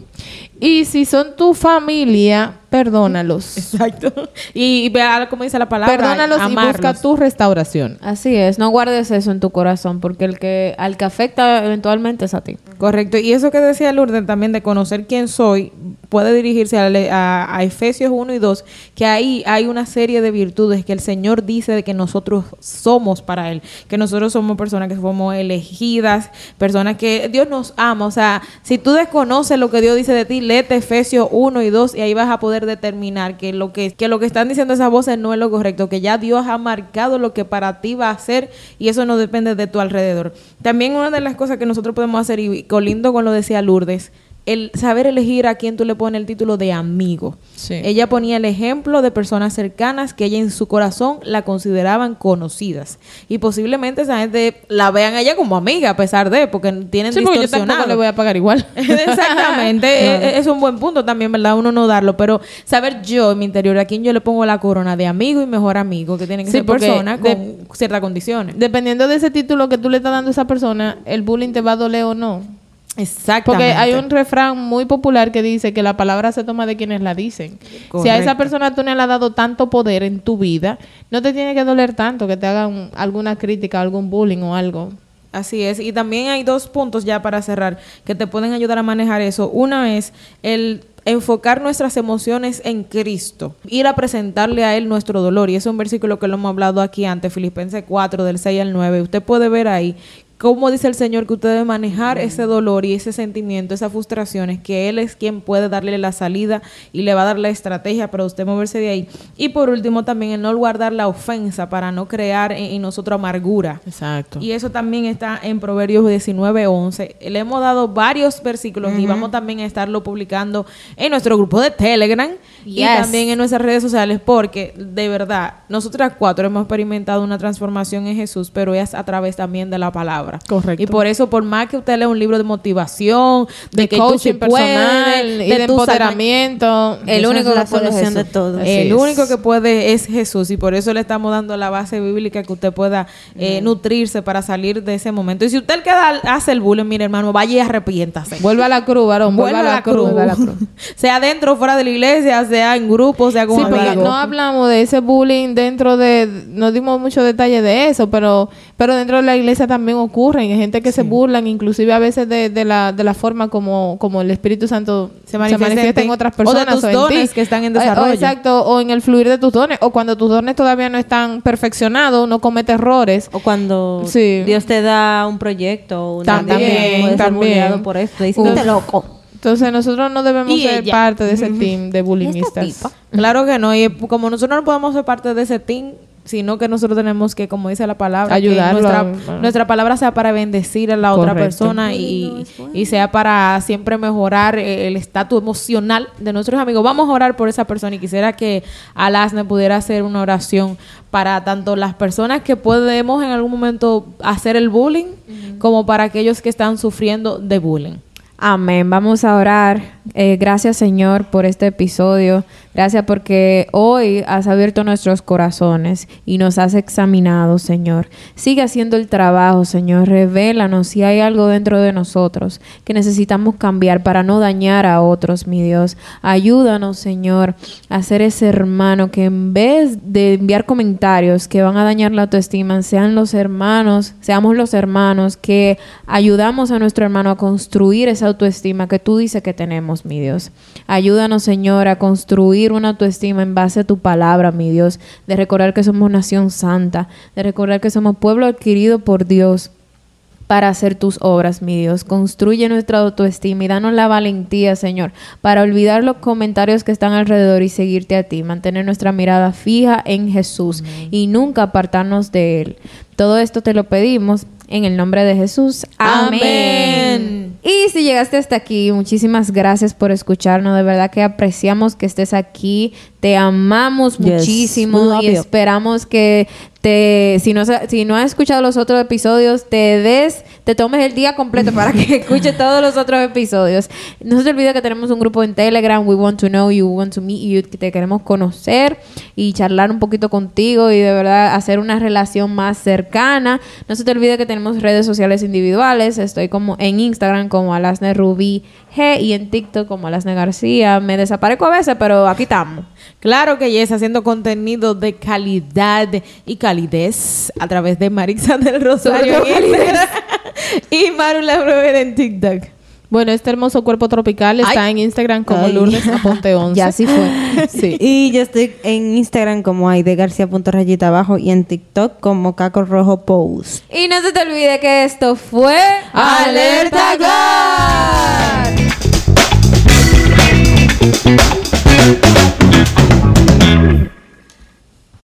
Y si son tu familia, perdónalos. Exacto. Y vea cómo dice la palabra. Perdónalos y amarlos. busca tu restauración. Así es, no guardes eso en tu corazón, porque el que al que afecta eventualmente es a ti. Correcto. Y eso que decía Lourdes también de conocer quién soy, puede dirigirse a, le- a- a Efesios 1 y 2, que ahí hay una serie de virtudes que el Señor dice de que nosotros somos para Él, que nosotros somos personas que somos elegidas, personas que Dios nos ama. O sea, si tú desconoces lo que Dios dice de ti, léete Efesios 1 y 2 y ahí vas a poder determinar que lo que, que lo que están diciendo esas voces no es lo correcto, que ya Dios ha marcado lo que para ti va a hacer y eso no depende de tu alrededor. También una de las cosas que nosotros podemos hacer, y colindo con lo decía Lourdes, el saber elegir a quién tú le pones el título de amigo. Sí. Ella ponía el ejemplo de personas cercanas que ella en su corazón la consideraban conocidas. Y posiblemente esa gente la vean a ella como amiga, a pesar de, porque tienen Sí, porque yo tampoco le voy a pagar igual. Exactamente, E- e- es un buen punto también, ¿verdad? Uno no darlo, pero saber yo en mi interior a quién yo le pongo la corona de amigo y mejor amigo, que tienen que Sí, ser personas con ciertas condiciones. Dependiendo de ese título que tú le estás dando a esa persona, el bullying te va a doler o no. Exactamente. Porque hay un refrán muy popular que dice que la palabra se toma de quienes la dicen. Si a esa persona tú no le has dado tanto poder en tu vida, no te tiene que doler tanto que te hagan alguna crítica, algún bullying o algo. Así es, y también hay dos puntos ya para cerrar que te pueden ayudar a manejar eso. Una es el enfocar nuestras emociones en Cristo, ir a presentarle a Él nuestro dolor. Y es un versículo que lo hemos hablado aquí antes, Filipenses 4, del 6 al 9. Usted puede ver ahí cómo dice el Señor que usted debe manejar ese dolor y ese sentimiento, esas frustraciones, que Él es quien puede darle la salida y le va a dar la estrategia para usted moverse de ahí. Y por último también el no guardar la ofensa para no crear en, en nosotros amargura. Exacto. Y eso también está en Proverbios 19, 11. Le hemos dado varios versículos y vamos también a estarlo publicando en nuestro grupo de Telegram y Yes. también en nuestras redes sociales porque de verdad, nosotras cuatro hemos experimentado una transformación en Jesús, pero es a través también de la palabra. Correcto. Y por eso, por más que usted lea un libro de motivación, de, de que tú coaching puedes, personal y de tú salva- empoderamiento. El es único la que puede es solución de Jesús. todo. Así el es. único que puede es Jesús y por eso le estamos dando la base bíblica que usted pueda eh, nutrirse para salir de ese momento. Y si usted queda hace el bullying, mire hermano, vaya y arrepiéntase. Vuelve a la cruz, varón. Vuelve a la cruz. a la cruz. sea dentro o fuera de la iglesia, sea en grupo, sea con Sí, amigos. no hablamos de ese bullying dentro de, no dimos mucho detalle de eso, pero, pero dentro de la iglesia también ocurren, hay gente que se burlan, inclusive a veces de, de la, de la forma como, como el Espíritu Santo se manifiesta manifiesta, en en otras O de personas tus en dones ti. que están en Eh, o desarrollo. exacto, o en el fluir de tus dones, o cuando tus dones todavía no están perfeccionados, no comete errores. O cuando Sí. Dios te da un proyecto, una También, también, ser por esto. Dice, Uf. "Vete loco. Entonces nosotros no debemos ser parte de ese team de bullyingistas. Claro que no, y como nosotros no podemos ser parte de ese team, sino que nosotros tenemos que, como dice la palabra, que Ayudarlo nuestra, a- nuestra palabra sea para bendecir a la otra persona y, y sea para siempre mejorar el estatus emocional de nuestros amigos. Vamos a orar por esa persona y quisiera que Alasne pudiera hacer una oración para tanto las personas que podemos en algún momento hacer el bullying, como para aquellos que están sufriendo de bullying. Amén. Vamos a orar. Eh, gracias Señor por este episodio. Gracias porque hoy has abierto nuestros corazones y nos has examinado, Señor. Sigue haciendo el trabajo, Señor. Revélanos si hay algo dentro de nosotros que necesitamos cambiar para no dañar a otros, mi Dios. Ayúdanos, Señor, a ser ese hermano que en vez de enviar comentarios que van a dañar la autoestima, sean los hermanos, seamos los hermanos que ayudamos a nuestro hermano a construir esa autoestima que tú dices que tenemos, mi Dios. Ayúdanos, Señor, a construir una autoestima en base a tu palabra, mi Dios, de recordar que somos nación santa, de recordar que somos pueblo adquirido por Dios para hacer tus obras, mi Dios. Construye nuestra autoestima y danos la valentía, Señor, para olvidar los comentarios que están alrededor y seguirte a ti. Mantener nuestra mirada fija en Jesús y nunca apartarnos de Él. Todo esto te lo pedimos en el nombre de Jesús. Amén. Amén. Y si llegaste hasta aquí, muchísimas gracias por escucharnos. De verdad que apreciamos que estés aquí. Te amamos Yes, muchísimo y you. esperamos que te, si no, si no has escuchado los otros episodios, te des, te tomes el día completo para que escuches todos los otros episodios. No se te olvide que tenemos un grupo en Telegram, We Want to Know You, We Want to Meet You, que te queremos conocer y charlar un poquito contigo y de verdad hacer una relación más cercana. No se te olvide que tenemos redes sociales individuales. Estoy como en Instagram como Alasne Rubí G y en TikTok como Alasne García. Me desaparezco a veces, pero aquí estamos. Claro que yes, haciendo contenido de calidad y calidez a través de Marixa del Rosario y Maru la en TikTok. Bueno, este hermoso cuerpo tropical está Ay. en Instagram como Ay. Lourdes Aponte 11. Ya así fue. Sí. Y yo estoy en Instagram como aidegarcia.rayita abajo y en TikTok como Caco Rojo Post. Y no se te olvide que esto fue ¡Alerta Go! thank you